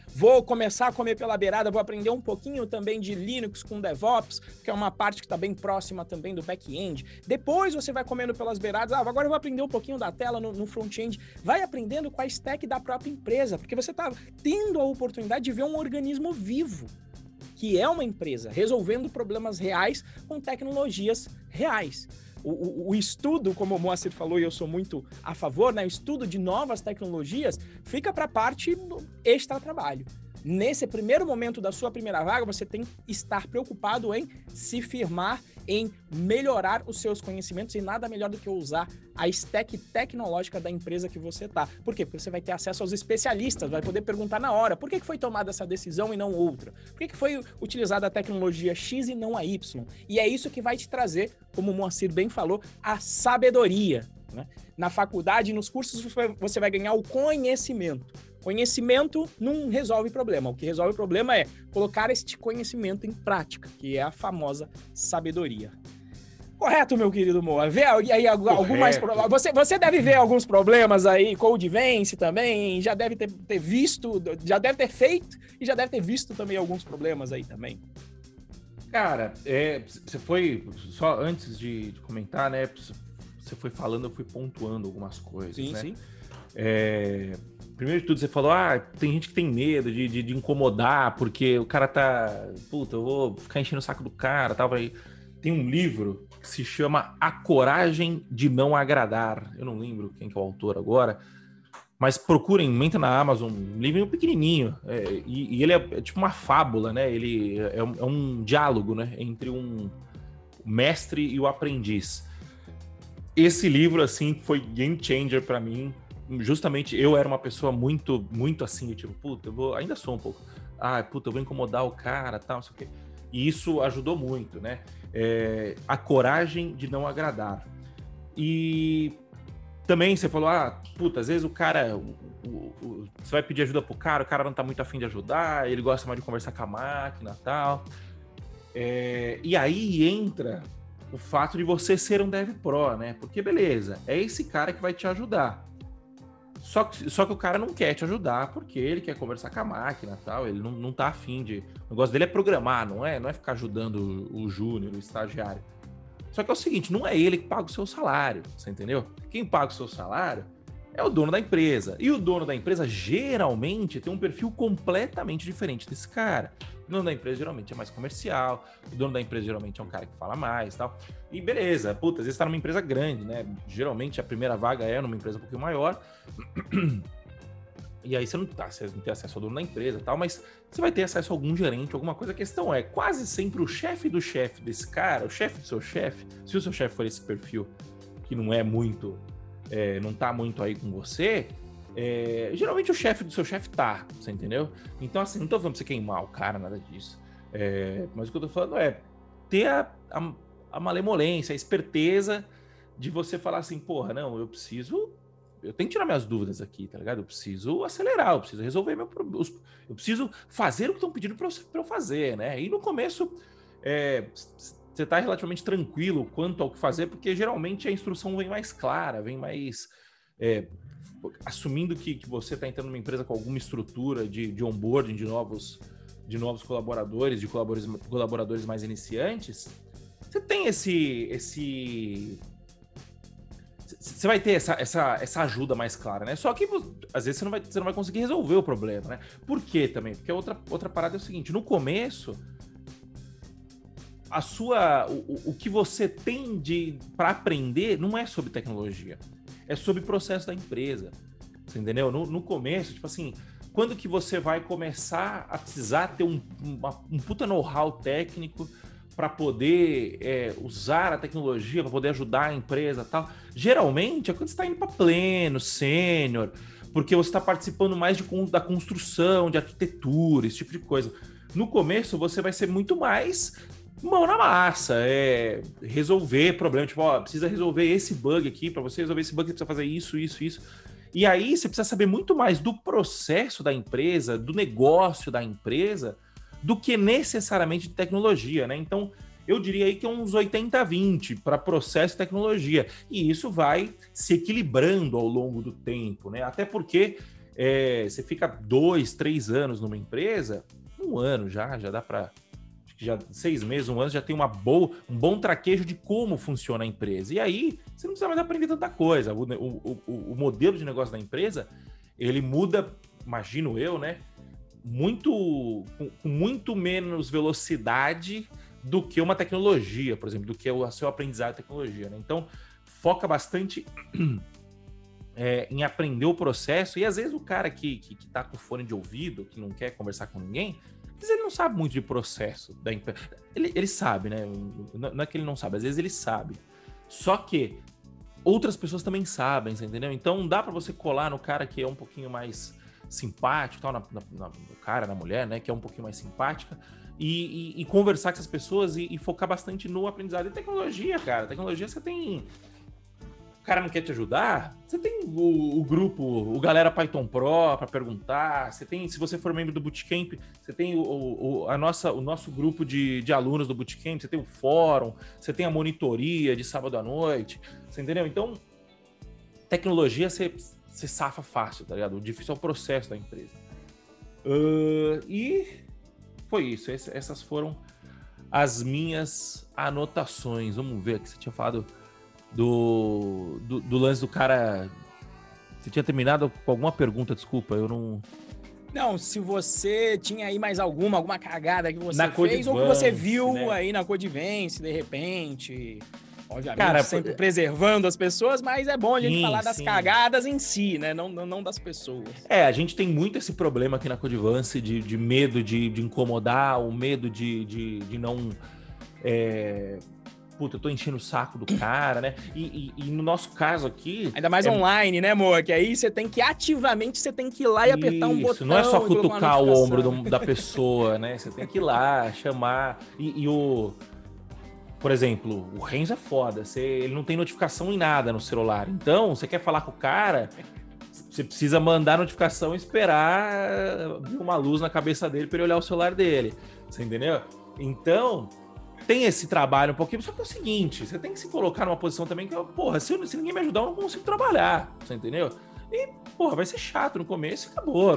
Vou começar a comer pela beirada, vou aprender um pouquinho também de Linux com DevOps, que é uma parte que está bem próxima também do back-end. Depois você vai comendo pelas beiradas, ah, agora eu vou aprender um pouquinho da tela no, no front-end. Vai aprendendo com a stack da própria empresa, porque você está tendo a oportunidade de ver um organismo vivo, que é uma empresa, resolvendo problemas reais com tecnologias reais. O, o, o, estudo, como o Moacir falou, e eu sou muito a favor, né? O estudo de novas tecnologias fica para a parte extra-trabalho. Nesse primeiro momento da sua primeira vaga, você tem que estar preocupado em se firmar, em melhorar os seus conhecimentos e nada melhor do que usar a stack tecnológica da empresa que você está. Por quê? Porque você vai ter acesso aos especialistas, vai poder perguntar na hora por que foi tomada essa decisão e não outra? Por que foi utilizada a tecnologia X e não a Y? E é isso que vai te trazer, como o Moacir bem falou, a sabedoria. Né? Na faculdade, nos cursos, você vai ganhar o conhecimento. Conhecimento não resolve problema. O que resolve o problema é colocar este conhecimento em prática, que é a famosa sabedoria. Correto, meu querido Moa. Vê aí algumas você Você deve ver alguns problemas aí, Vence também, já deve ter, ter visto, já deve ter feito e já deve ter visto também alguns problemas aí também. Cara, é, você foi, só antes de, de, comentar, né, você foi falando, eu fui pontuando algumas coisas, sim, né? Sim, é, primeiro de tudo, você falou, ah, tem gente que tem medo de, de, de, incomodar, porque o cara tá. Puta, eu vou ficar enchendo o saco do cara tal. Vai... Tem um livro que se chama A Coragem de Não Agradar. Eu não lembro quem que é o autor agora. Mas procurem, menta na Amazon, um pequenininho. É, e, e, ele é, é, tipo uma fábula, né? Ele é um, é um diálogo, né? Entre um mestre e o aprendiz. Esse livro, assim, foi game changer para mim justamente eu era uma pessoa muito, muito assim, tipo, puta, eu vou, ainda sou um pouco, ah, puta, eu vou incomodar o cara, tal, não sei o quê. E isso ajudou muito, né? É, a coragem de não agradar. E também você falou, ah, puta, às vezes o cara, o, o, o, você vai pedir ajuda pro cara, o cara não tá muito afim de ajudar, ele gosta mais de conversar com a máquina tal. É, e aí entra o fato de você ser um dev pro, né? Porque beleza, é esse cara que vai te ajudar. Só que, só que o cara não quer te ajudar porque ele quer conversar com a máquina tal. Ele não, não tá afim de. O negócio dele é programar, não é? Não é ficar ajudando o, o júnior, o estagiário. Só que é o seguinte: não é ele que paga o seu salário, você entendeu? Quem paga o seu salário é o dono da empresa. E o dono da empresa geralmente tem um perfil completamente diferente desse cara. O dono da empresa geralmente é mais comercial, o dono da empresa geralmente é um cara que fala mais tal. E beleza, puta, às vezes tá numa empresa grande, né? Geralmente a primeira vaga é numa empresa um pouquinho maior. E aí você não, tá, você não tem acesso ao dono da empresa e tal, mas você vai ter acesso a algum gerente, alguma coisa. A questão é, quase sempre o chefe do chefe desse cara, o chefe do seu chefe, se o seu chefe for esse perfil que não é muito é, não tá muito aí com você, é, geralmente o chefe do seu chefe tá, você entendeu? Então, assim, não tô falando pra você queimar o cara, nada disso. É, mas o que eu tô falando é ter a, a, a, malemolência, a esperteza de você falar assim, porra, não, eu preciso. Eu tenho que tirar minhas dúvidas aqui, tá ligado? Eu preciso acelerar, eu preciso resolver meu problema. Eu preciso fazer o que estão pedindo para eu, pra eu fazer, né? E no começo, é, você está relativamente tranquilo quanto ao que fazer, porque geralmente a instrução vem mais clara, vem mais. É, assumindo que, que você está entrando numa empresa com alguma estrutura de, de onboarding de novos, de novos colaboradores, de colaboradores, colaboradores mais iniciantes, você tem esse. esse você vai ter essa, essa, essa ajuda mais clara, né? Só que às vezes você não, vai, você não vai conseguir resolver o problema, né? Por quê também? Porque outra, outra parada é o seguinte: no começo, a sua o, o que você tem de para aprender não é sobre tecnologia, é sobre o processo da empresa. Você entendeu? No, no começo, tipo assim, quando que você vai começar a precisar ter um, uma, um puta know-how técnico para poder é, usar a tecnologia, para poder ajudar a empresa tal. Geralmente é quando você está indo para pleno, sênior, porque você está participando mais de, da construção, de arquitetura, esse tipo de coisa. no começo você vai ser muito mais mão na massa, é resolver problema, tipo, ó, precisa resolver esse bug aqui, para você resolver esse bug, você precisa fazer isso, isso, isso. E aí você precisa saber muito mais do processo da empresa, do negócio da empresa, do que necessariamente de tecnologia, né? Então, eu diria aí que é uns 80-20 para processo e tecnologia. E isso vai se equilibrando ao longo do tempo, né? Até porque é, você fica dois, três anos numa empresa, um ano já, já dá para já seis meses, um ano, já tem uma boa, um bom traquejo de como funciona a empresa. E aí, você não precisa mais aprender tanta coisa. O, o, o, o modelo de negócio da empresa, ele muda, imagino eu, né? Muito, com, muito menos velocidade do que uma tecnologia, por exemplo, do que o seu aprendizado de tecnologia. Né? Então, foca bastante é, em aprender o processo. E às vezes o cara que, que, que tá com fone de ouvido, que não quer conversar com ninguém, mas ele não sabe muito de processo da empresa. Ele, ele sabe, né? Não é que ele não sabe, às vezes ele sabe. Só que outras pessoas também sabem, entendeu? Então dá para você colar no cara que é um pouquinho mais simpático, tal, na, na, no cara, na mulher, né? Que é um pouquinho mais simpática. E, e, e conversar com essas pessoas e, e, focar bastante no aprendizado. E tecnologia, cara. Tecnologia você tem cara não quer te ajudar, você tem o, o grupo, o Galera Python Pro para perguntar. Você tem, se você for membro do Bootcamp, você tem o, o, a nossa, o nosso grupo de, de alunos do Bootcamp, você tem o fórum, você tem a monitoria de sábado à noite, você entendeu? Então, tecnologia você, você safa fácil, tá ligado? O difícil é o processo da empresa. Uh, e foi isso. essas foram as minhas anotações. Vamos ver aqui. Você tinha falado do, do, do, lance do cara. Você tinha terminado com alguma pergunta, desculpa, eu não. Não, se você tinha aí mais alguma, alguma cagada que você na fez, ou que você viu né? aí na Codivence, de repente. Obviamente, Cara, sempre preservando as pessoas, mas é bom a gente sim, falar das sim. cagadas em si, né? Não, não das pessoas. É, a gente tem muito esse problema aqui na Codivance de, de medo de, de incomodar, o medo de, de, de não. É puta, eu tô enchendo o saco do cara, né? E, e, e no nosso caso aqui. Ainda mais é... online, né, amor? Que aí você tem que ativamente, você tem que ir lá e apertar um botão. Não é só cutucar o ombro do, da pessoa, né? Você tem que ir lá, chamar. E, e o. Por exemplo, o Renzo é foda. Você, ele não tem notificação em nada no celular. Então, você quer falar com o cara, você precisa mandar notificação e esperar uma luz na cabeça dele para ele olhar o celular dele. Você entendeu? Então, tem esse trabalho um pouquinho, só que é o seguinte, você tem que se colocar numa posição também que, porra, se, se ninguém me ajudar, eu não consigo trabalhar, você entendeu? E, porra, vai ser chato no começo e acabou.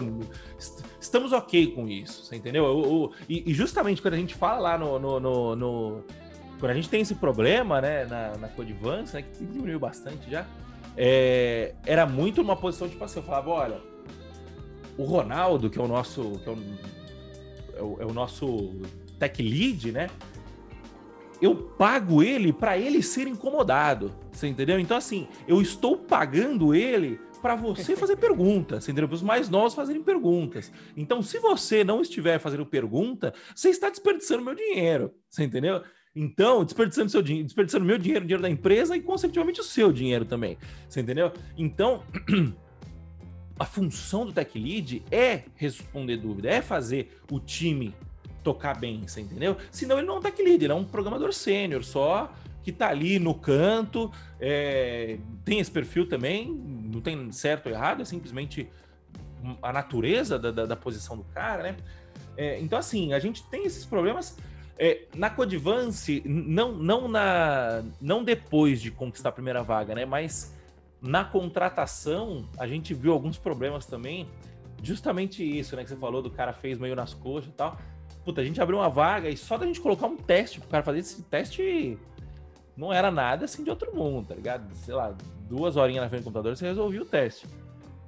Estamos ok com isso, você entendeu? Eu, eu, e, e, justamente quando a gente fala lá no, no, no, no, Quando a gente tem esse problema, né, na, na Codivance, né, que diminuiu bastante já, é, era muito uma posição, tipo assim, eu falava, olha, o Ronaldo, que é o nosso... Que é, o, é, o, é o nosso tech lead, né? Eu pago ele para ele ser incomodado. Você entendeu? Então, assim, eu estou pagando ele para você fazer perguntas, entendeu? Para os mais novos fazerem perguntas. Então, se você não estiver fazendo pergunta, você está desperdiçando meu dinheiro, você entendeu? Então, desperdiçando seu dinheiro, desperdiçando meu dinheiro, o dinheiro da empresa e, consequentemente, o seu dinheiro também, você entendeu? Então, a função do Tech Lead é responder dúvida, é fazer o time tocar bem, você entendeu? Senão ele não é um tech lead, ele é um programador sênior só, que tá ali no canto, é, tem esse perfil também, não tem certo ou errado, é simplesmente a natureza da, da, da posição do cara, né? É, então, assim, a gente tem esses problemas. É, na Codivance, não, não, na, não depois de conquistar a primeira vaga, né? Mas na contratação, a gente viu alguns problemas também. Justamente isso, né? Que você falou do cara fez meio nas coxas e tal puta, a gente abriu uma vaga e só da gente colocar um teste pro cara fazer esse teste não era nada assim de outro mundo, tá ligado? Sei lá, duas horinhas na frente do computador você resolvia o teste.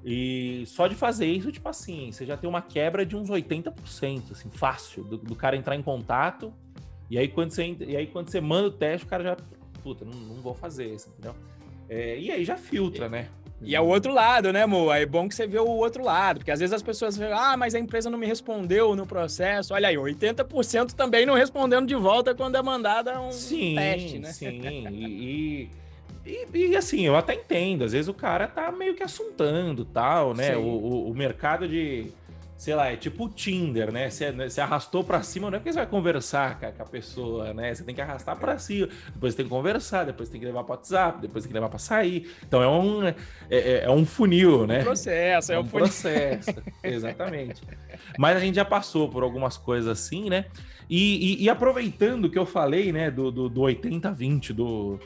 E só de fazer isso, tipo assim, você já tem uma quebra de uns 80%, assim, fácil, do, do cara entrar em contato. E aí, quando você, e aí, quando você manda o teste, o cara já, puta, não, não vou fazer isso, entendeu? É, e aí já filtra, né? E é o outro lado, né, Mo? É bom que você vê o outro lado, porque às vezes as pessoas falam, ah, mas a empresa não me respondeu no processo. Olha aí, 80% também não respondendo de volta quando é mandada um sim, teste, né? Sim, e, e, e, assim, eu até entendo, às vezes o cara tá meio que assuntando tal, né? O, o, o, mercado de, sei lá, é tipo o Tinder, né? Você, né, você arrastou para cima, não é porque você vai conversar com a, com a, pessoa, né? Você tem que arrastar para cima, depois tem que conversar, depois tem que levar para WhatsApp, depois tem que levar para sair. Então é um, é, é, é um funil, né? Um processo, é, é um, processo, exatamente. Mas a gente já passou por algumas coisas assim, né? E, e, e aproveitando que eu falei, né, do, do, do 80-20, do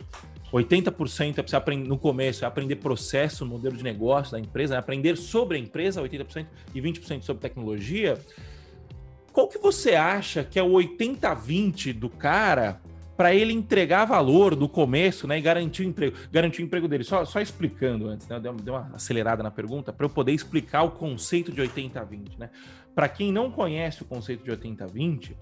80% é você aprender no começo, é aprender processo, modelo de negócio da empresa, é aprender sobre a empresa, 80%, e 20% sobre tecnologia. Qual que você acha que é o 80-20 do cara para ele entregar valor do começo né, e garantir o emprego, garantir o emprego dele? Só, só explicando antes, né? Deu, deu uma acelerada na pergunta para eu poder explicar o conceito de 80-20. Né? Para quem não conhece o conceito de 80-20,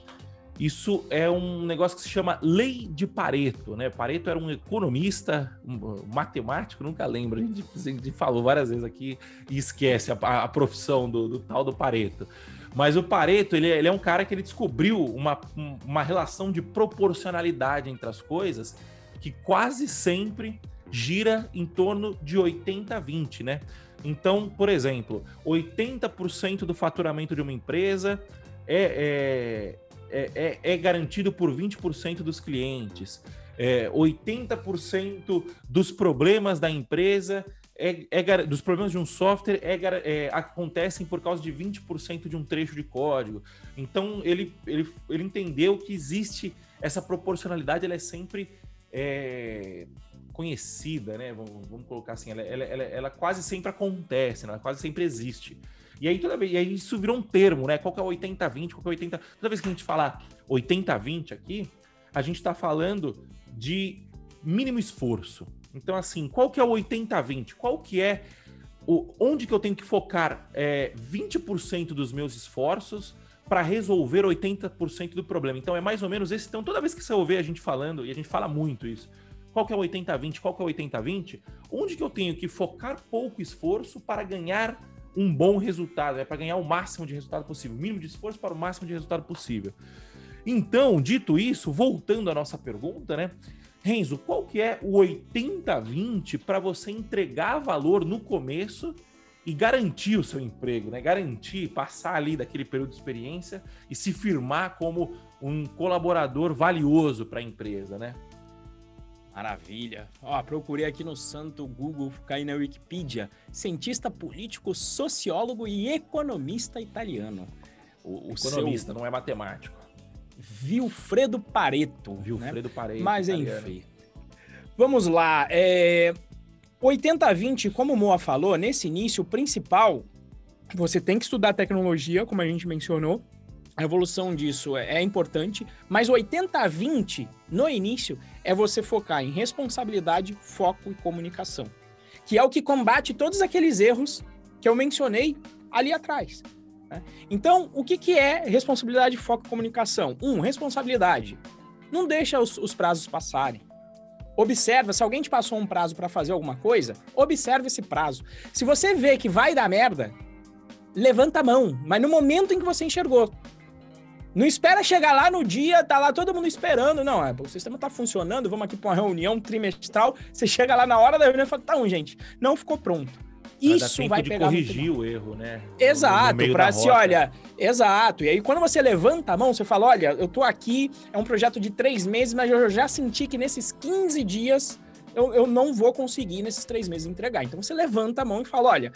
isso é um negócio que se chama Lei de Pareto, né? Pareto era um economista, um matemático, nunca lembro, a gente, a gente falou várias vezes aqui e esquece a, a profissão do, do, tal do Pareto. Mas o Pareto, ele, ele, é um cara que ele descobriu uma, uma relação de proporcionalidade entre as coisas que quase sempre gira em torno de 80-20, né? Então, por exemplo, 80% do faturamento de uma empresa é, é é, é, é garantido por 20% dos clientes. É, 80% dos problemas da empresa é, é, dos problemas de um software é, é, acontecem por causa de 20% de um trecho de código. Então ele, ele, ele entendeu que existe essa proporcionalidade, ela é sempre conhecida, né? Vamos, vamos, colocar assim, ela, ela, ela, ela, quase sempre acontece, né? ela quase sempre existe. E aí toda vez, e aí isso virou um termo, né? Qual que é o 80-20, qual que é o 80. Toda vez que a gente fala 80-20 aqui, a gente está falando de mínimo esforço. Então, assim, qual que é o 80-20? Qual que é o, onde que eu tenho que focar é, 20% dos meus esforços para resolver 80% do problema? Então, é mais ou menos esse. Então, toda vez que você ouvir a gente falando, e a gente fala muito isso, qual que é o 80-20? Qual que é o 80-20? Onde que eu tenho que focar pouco esforço para ganhar um bom resultado, é para ganhar o máximo de resultado possível, mínimo de esforço para o máximo de resultado possível. Então, dito isso, voltando à nossa pergunta, né? Renzo, qual que é o 80-20 para você entregar valor no começo e garantir o seu emprego, né? Garantir, passar ali daquele período de experiência e se firmar como um colaborador valioso para a empresa, né? Maravilha. Ó, procurei aqui no santo Google, caí na Wikipedia. Cientista político, sociólogo e economista italiano. O, o economista, seu... não é matemático. Vilfredo Pareto. Né? Vilfredo né? Pareto. Mas italiano. enfim. Vamos lá. É... 80-20, como o Moa falou, nesse início, o principal, você tem que estudar tecnologia, como a gente mencionou, a evolução disso é, é importante, mas 80-20 no início é você focar em responsabilidade, foco e comunicação, que é o que combate todos aqueles erros que eu mencionei ali atrás. Né? Então, o que, que é responsabilidade, foco e comunicação? Um, responsabilidade. Não deixa os, os prazos passarem. Observa, se alguém te passou um prazo para fazer alguma coisa, observa esse prazo. Se você vê que vai dar merda, levanta a mão, mas no momento em que você enxergou, não espera chegar lá no dia, tá lá todo mundo esperando. Não, é, o sistema tá funcionando, vamos aqui para uma reunião trimestral. Você chega lá na hora da reunião e fala: tá, um, gente, não ficou pronto. Isso vai pegar corrigir o erro, né? Exato, para se olha, exato. E aí quando você levanta a mão, você fala, olha, eu tô aqui, é um projeto de três meses, mas eu já senti que nesses 15 dias eu, eu não vou conseguir nesses três meses entregar. Então você levanta a mão e fala, olha,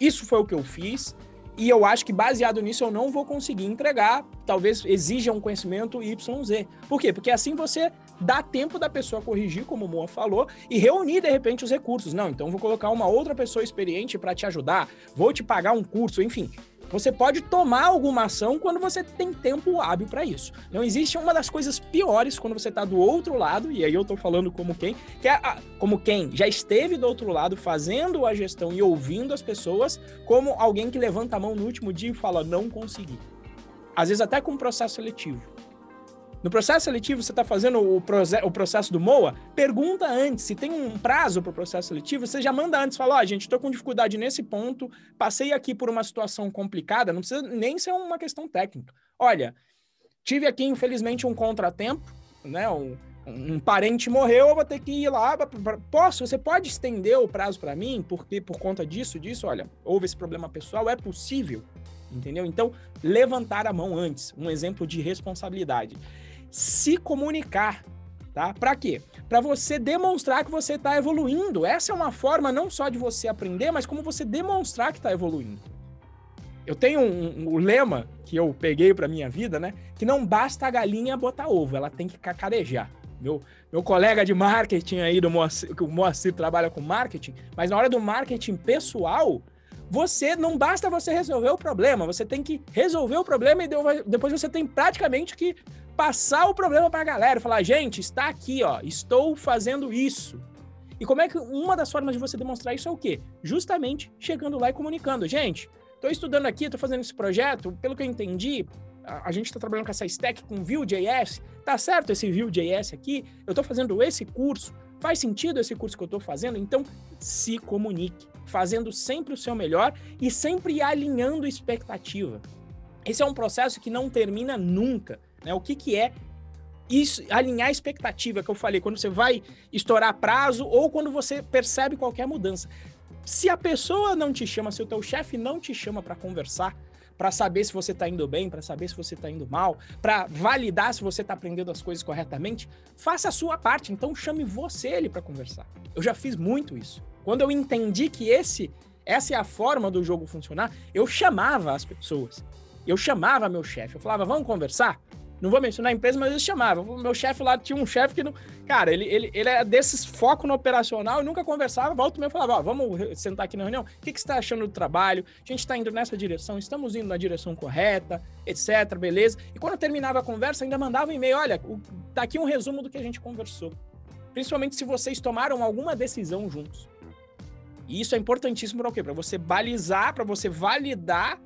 isso foi o que eu fiz, e eu acho que baseado nisso eu não vou conseguir entregar, talvez exija um conhecimento YZ. Por quê? Porque assim você dá tempo da pessoa corrigir, como o Moa falou, e reunir de repente os recursos. Não, então vou colocar uma outra pessoa experiente para te ajudar, vou te pagar um curso, enfim. Você pode tomar alguma ação quando você tem tempo hábil para isso. Não existe uma das coisas piores quando você está do outro lado, e aí eu estou falando como quem, que é a, como quem já esteve do outro lado fazendo a gestão e ouvindo as pessoas, como alguém que levanta a mão no último dia e fala não consegui. Às vezes até com um processo seletivo. No processo seletivo, você está fazendo o, o, processo do MOA, pergunta antes. Se tem um prazo para o processo seletivo, você já manda antes, fala, ó, oh, gente, estou com dificuldade nesse ponto, passei aqui por uma situação complicada, não precisa nem ser uma questão técnica. Olha, tive aqui, infelizmente, um contratempo, né, um, um parente morreu, eu vou ter que ir lá. Posso? Você pode estender o prazo para mim? Porque por conta disso, disso, olha, houve esse problema pessoal, é possível? entendeu? Então, levantar a mão antes, um exemplo de responsabilidade. Se comunicar, tá? Para quê? Para você demonstrar que você está evoluindo. Essa é uma forma não só de você aprender, mas como você demonstrar que está evoluindo. Eu tenho um, um, um, lema que eu peguei para minha vida, né? Que não basta a galinha botar ovo, ela tem que cacarejar. Meu, meu colega de marketing aí do Moacir, o Moacir trabalha com marketing, mas na hora do marketing pessoal, você não basta você resolver o problema, você tem que resolver o problema e depois você tem praticamente que passar o problema para a galera, falar, gente, está aqui, ó, estou fazendo isso. E como é que uma das formas de você demonstrar isso é o quê? Justamente chegando lá e comunicando, gente, estou estudando aqui, estou fazendo esse projeto, pelo que eu entendi, a, gente está trabalhando com essa stack com Vue.js, tá certo esse Vue.js aqui, eu estou fazendo esse curso, faz sentido esse curso que eu estou fazendo? Então, se comunique, fazendo sempre o seu melhor e sempre alinhando expectativa. Esse é um processo que não termina nunca. Né? O que, que é isso, alinhar a expectativa que eu falei, quando você vai estourar prazo ou quando você percebe qualquer mudança. Se a pessoa não te chama, se o teu chefe não te chama para conversar, para saber se você está indo bem, para saber se você está indo mal, para validar se você está aprendendo as coisas corretamente, faça a sua parte. Então chame você ele para conversar. Eu já fiz muito isso. Quando eu entendi que esse essa é a forma do jogo funcionar, eu chamava as pessoas. Eu chamava meu chefe. Eu falava, vamos conversar? Não vou mencionar a empresa, mas eles chamavam. O meu chefe lá tinha um chefe que não. Cara, ele, ele, ele é desses foco no operacional e nunca conversava. Volta e meia falava: Ó, vamos sentar aqui na reunião. O que, que você está achando do trabalho? A gente está indo nessa direção, estamos indo na direção correta, etc. Beleza. E quando terminava a conversa, ainda mandava um e-mail: olha, tá aqui um resumo do que a gente conversou. Principalmente se vocês tomaram alguma decisão juntos. E isso é importantíssimo para o quê? Para você balizar, para você validar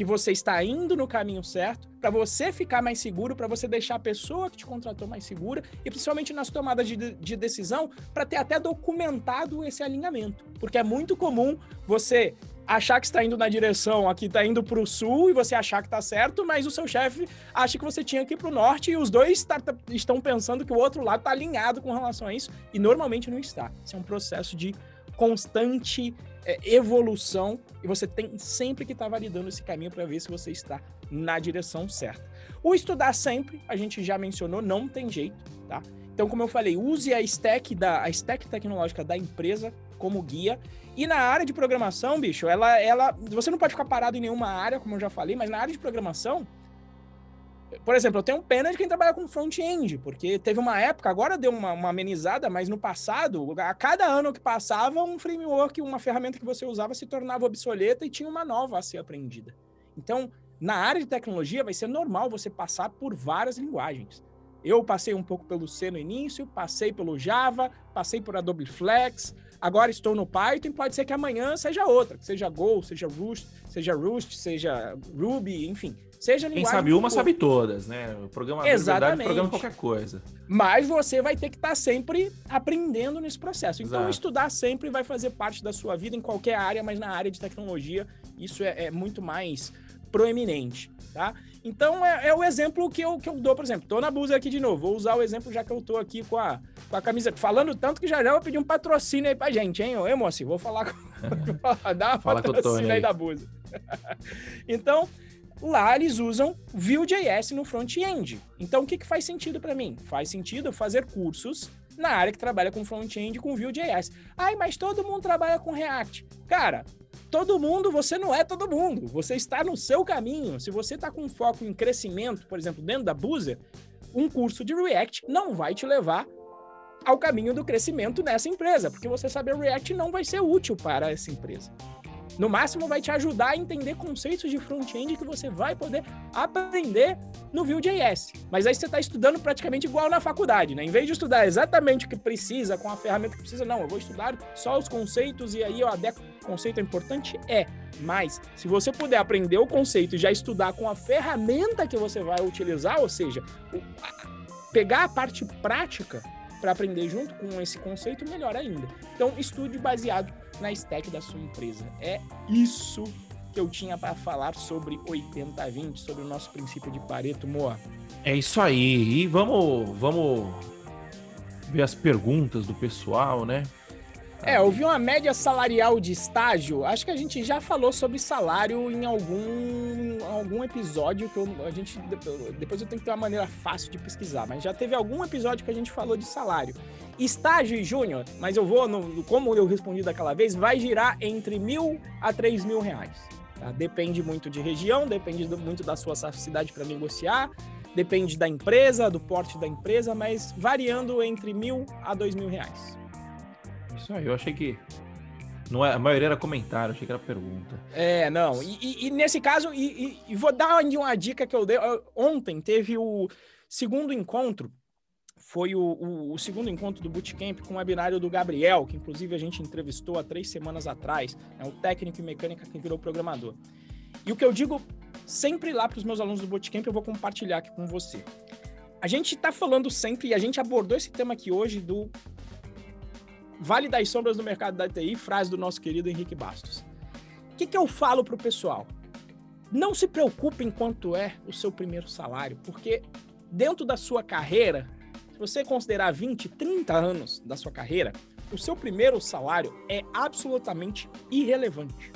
que você está indo no caminho certo, para você ficar mais seguro, para você deixar a pessoa que te contratou mais segura e principalmente nas tomadas de, de decisão, para ter até documentado esse alinhamento. Porque é muito comum você achar que está indo na direção, aqui está indo para o sul e você achar que está certo, mas o seu chefe acha que você tinha que ir para o norte e os dois tá, tá, estão pensando que o outro lado está alinhado com relação a isso e normalmente não está. Isso é um processo de constante é, evolução e você tem sempre que estar tá validando esse caminho para ver se você está na direção certa. O estudar sempre, a gente já mencionou, não tem jeito, tá? Então, como eu falei, use a stack da a stack tecnológica da empresa como guia. E na área de programação, bicho, ela ela você não pode ficar parado em nenhuma área, como eu já falei, mas na área de programação, por exemplo, eu tenho pena de quem trabalha com front-end, porque teve uma época, agora deu uma, uma, amenizada, mas no passado, a cada ano que passava, um framework, uma ferramenta que você usava se tornava obsoleta e tinha uma nova a ser aprendida. Então, na área de tecnologia, vai ser normal você passar por várias linguagens. Eu passei um pouco pelo C no início, passei pelo Java, passei por Adobe Flex, agora estou no Python, pode ser que amanhã seja outra, seja Go, seja Rust, seja Rust, seja Ruby, enfim. Seja Quem sabe uma, sabe todas, né? O programa Exatamente. Verdade, programa qualquer coisa. Mas você vai ter que estar tá sempre aprendendo nesse processo. Então, Exato. estudar sempre vai fazer parte da sua vida em qualquer área, mas na área de tecnologia, isso é, é muito mais proeminente, tá? Então, é, é, o exemplo que eu, que eu dou, por exemplo. Tô na Busa aqui de novo. Vou usar o exemplo já que eu tô aqui com a, com a camisa. Falando tanto que já já vou pedir um patrocínio aí pra gente, hein? Ô, moço, vou falar com... Dá uma Fala patrocínio aí da Busa. então, lá eles usam Vue.js no front-end. Então, o que, que faz sentido para mim? Faz sentido fazer cursos na área que trabalha com front-end com Vue.js. Ai, mas todo mundo trabalha com React. Cara, todo mundo, você não é todo mundo. Você está no seu caminho. Se você está com foco em crescimento, por exemplo, dentro da Buzer, um curso de React não vai te levar ao caminho do crescimento nessa empresa, porque você saber React não vai ser útil para essa empresa. No máximo, vai te ajudar a entender conceitos de front-end que você vai poder aprender no Vue.js. Mas aí você está estudando praticamente igual na faculdade, né? Em vez de estudar exatamente o que precisa, com a ferramenta que precisa, não, eu vou estudar só os conceitos e aí eu adequo. O conceito é importante? É. Mas, se você puder aprender o conceito e já estudar com a ferramenta que você vai utilizar, ou seja, pegar a parte prática para aprender junto com esse conceito, melhor ainda. Então, estude baseado na stack da sua empresa. É isso que eu tinha para falar sobre 80-20, sobre o nosso princípio de Pareto, Moa. É isso aí. E vamos, vamos ver as perguntas do pessoal, né? É, vi uma média salarial de estágio. Acho que a gente já falou sobre salário em algum, algum episódio que eu, a gente. Depois eu tenho que ter uma maneira fácil de pesquisar, mas já teve algum episódio que a gente falou de salário. Estágio e júnior, mas eu vou, no, como eu respondi daquela vez, vai girar entre mil a três mil reais. Tá? Depende muito de região, depende do, muito da sua cidade para negociar, depende da empresa, do porte da empresa, mas variando entre mil a dois mil reais. Isso aí, eu achei que. Não é, a maioria era comentário, achei que era pergunta. É, não. E, e, e nesse caso, e, e, vou dar uma dica que eu dei. Ontem teve o segundo encontro. Foi o, o, o segundo encontro do Bootcamp com o webinário do Gabriel, que inclusive a gente entrevistou há três semanas atrás. É um técnico em mecânica que virou programador. E o que eu digo sempre lá para os meus alunos do Bootcamp, eu vou compartilhar aqui com você. A gente está falando sempre, e a gente abordou esse tema aqui hoje do Vale das sombras no mercado da TI, frase do nosso querido Henrique Bastos. O que, que eu falo para o pessoal? Não se preocupe enquanto é o seu primeiro salário, porque dentro da sua carreira, se você considerar 20, 30 anos da sua carreira, o seu primeiro salário é absolutamente irrelevante.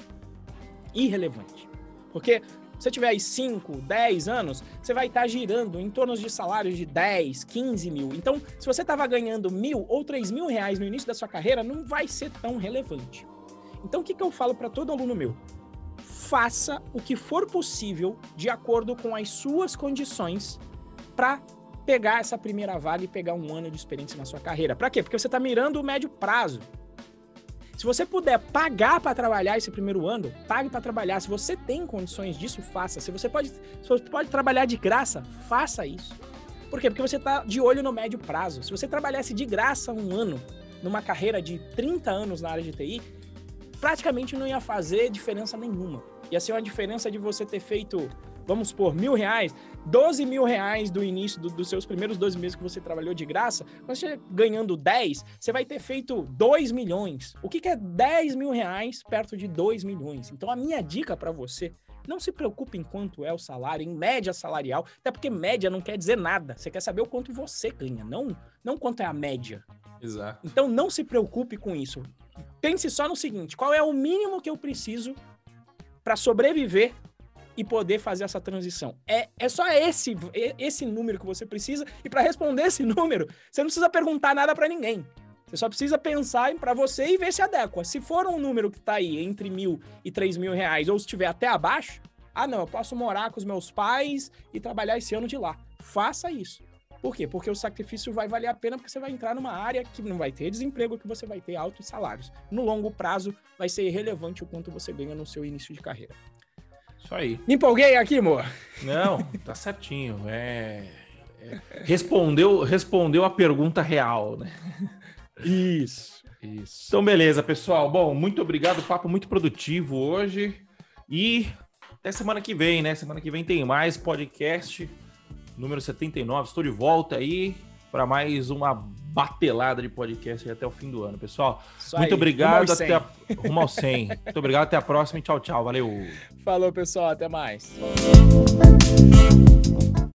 Irrelevante. Porque você tiver aí 5, 10 anos, você vai estar tá girando em torno de salários de 10, 15 mil. Então, se você estava ganhando mil ou 3 mil reais no início da sua carreira, não vai ser tão relevante. Então, o que, que eu falo para todo aluno meu? Faça o que for possível de acordo com as suas condições para pegar essa primeira vaga e pegar um ano de experiência na sua carreira. Para quê? Porque você está mirando o médio prazo. Se você puder pagar para trabalhar esse primeiro ano, pague para trabalhar. Se você tem condições disso, faça. Se você pode, se você pode trabalhar de graça, faça isso. Por quê? Porque você está de olho no médio prazo. Se você trabalhasse de graça um ano numa carreira de 30 anos na área de TI, praticamente não ia fazer diferença nenhuma. Ia ser uma diferença de você ter feito vamos supor, mil reais, 12 mil reais do início do, dos seus primeiros 12 meses que você trabalhou de graça, você ganhando 10, você vai ter feito 2 milhões. O que, que é 10 mil reais perto de 2 milhões? Então, a minha dica para você não se preocupe em quanto é o salário, em média salarial, até porque média não quer dizer nada. Você quer saber o quanto você ganha, não, não quanto é a média. Exato. Então não se preocupe com isso. Pense só no seguinte: qual é o mínimo que eu preciso para sobreviver e poder fazer essa transição. É, é só esse, esse número que você precisa, e para responder esse número, você não precisa perguntar nada para ninguém. Você só precisa pensar para você e ver se adequa. Se for um número que está aí entre mil e três mil reais, ou se estiver até abaixo, ah, não, eu posso morar com os meus pais e trabalhar esse ano de lá. Faça isso. Por quê? Porque o sacrifício vai valer a pena porque você vai entrar numa área que não vai ter desemprego, que você vai ter altos salários. No longo prazo, vai ser irrelevante o quanto você ganha no seu início de carreira. Isso aí. Me empolguei aqui, amor. Não, tá certinho. É, é, respondeu, respondeu a pergunta real, né? Isso, isso. Então, beleza, pessoal. Bom, muito obrigado. Papo muito produtivo hoje. E até semana que vem, né? Semana que vem tem mais podcast número 79. Estou de volta aí para mais uma batelada de podcast até o fim do ano, pessoal. Isso muito aí, obrigado. Até a... Rumo ao 100. muito obrigado. Até a próxima e tchau, tchau. Valeu. Falou, pessoal. Até mais.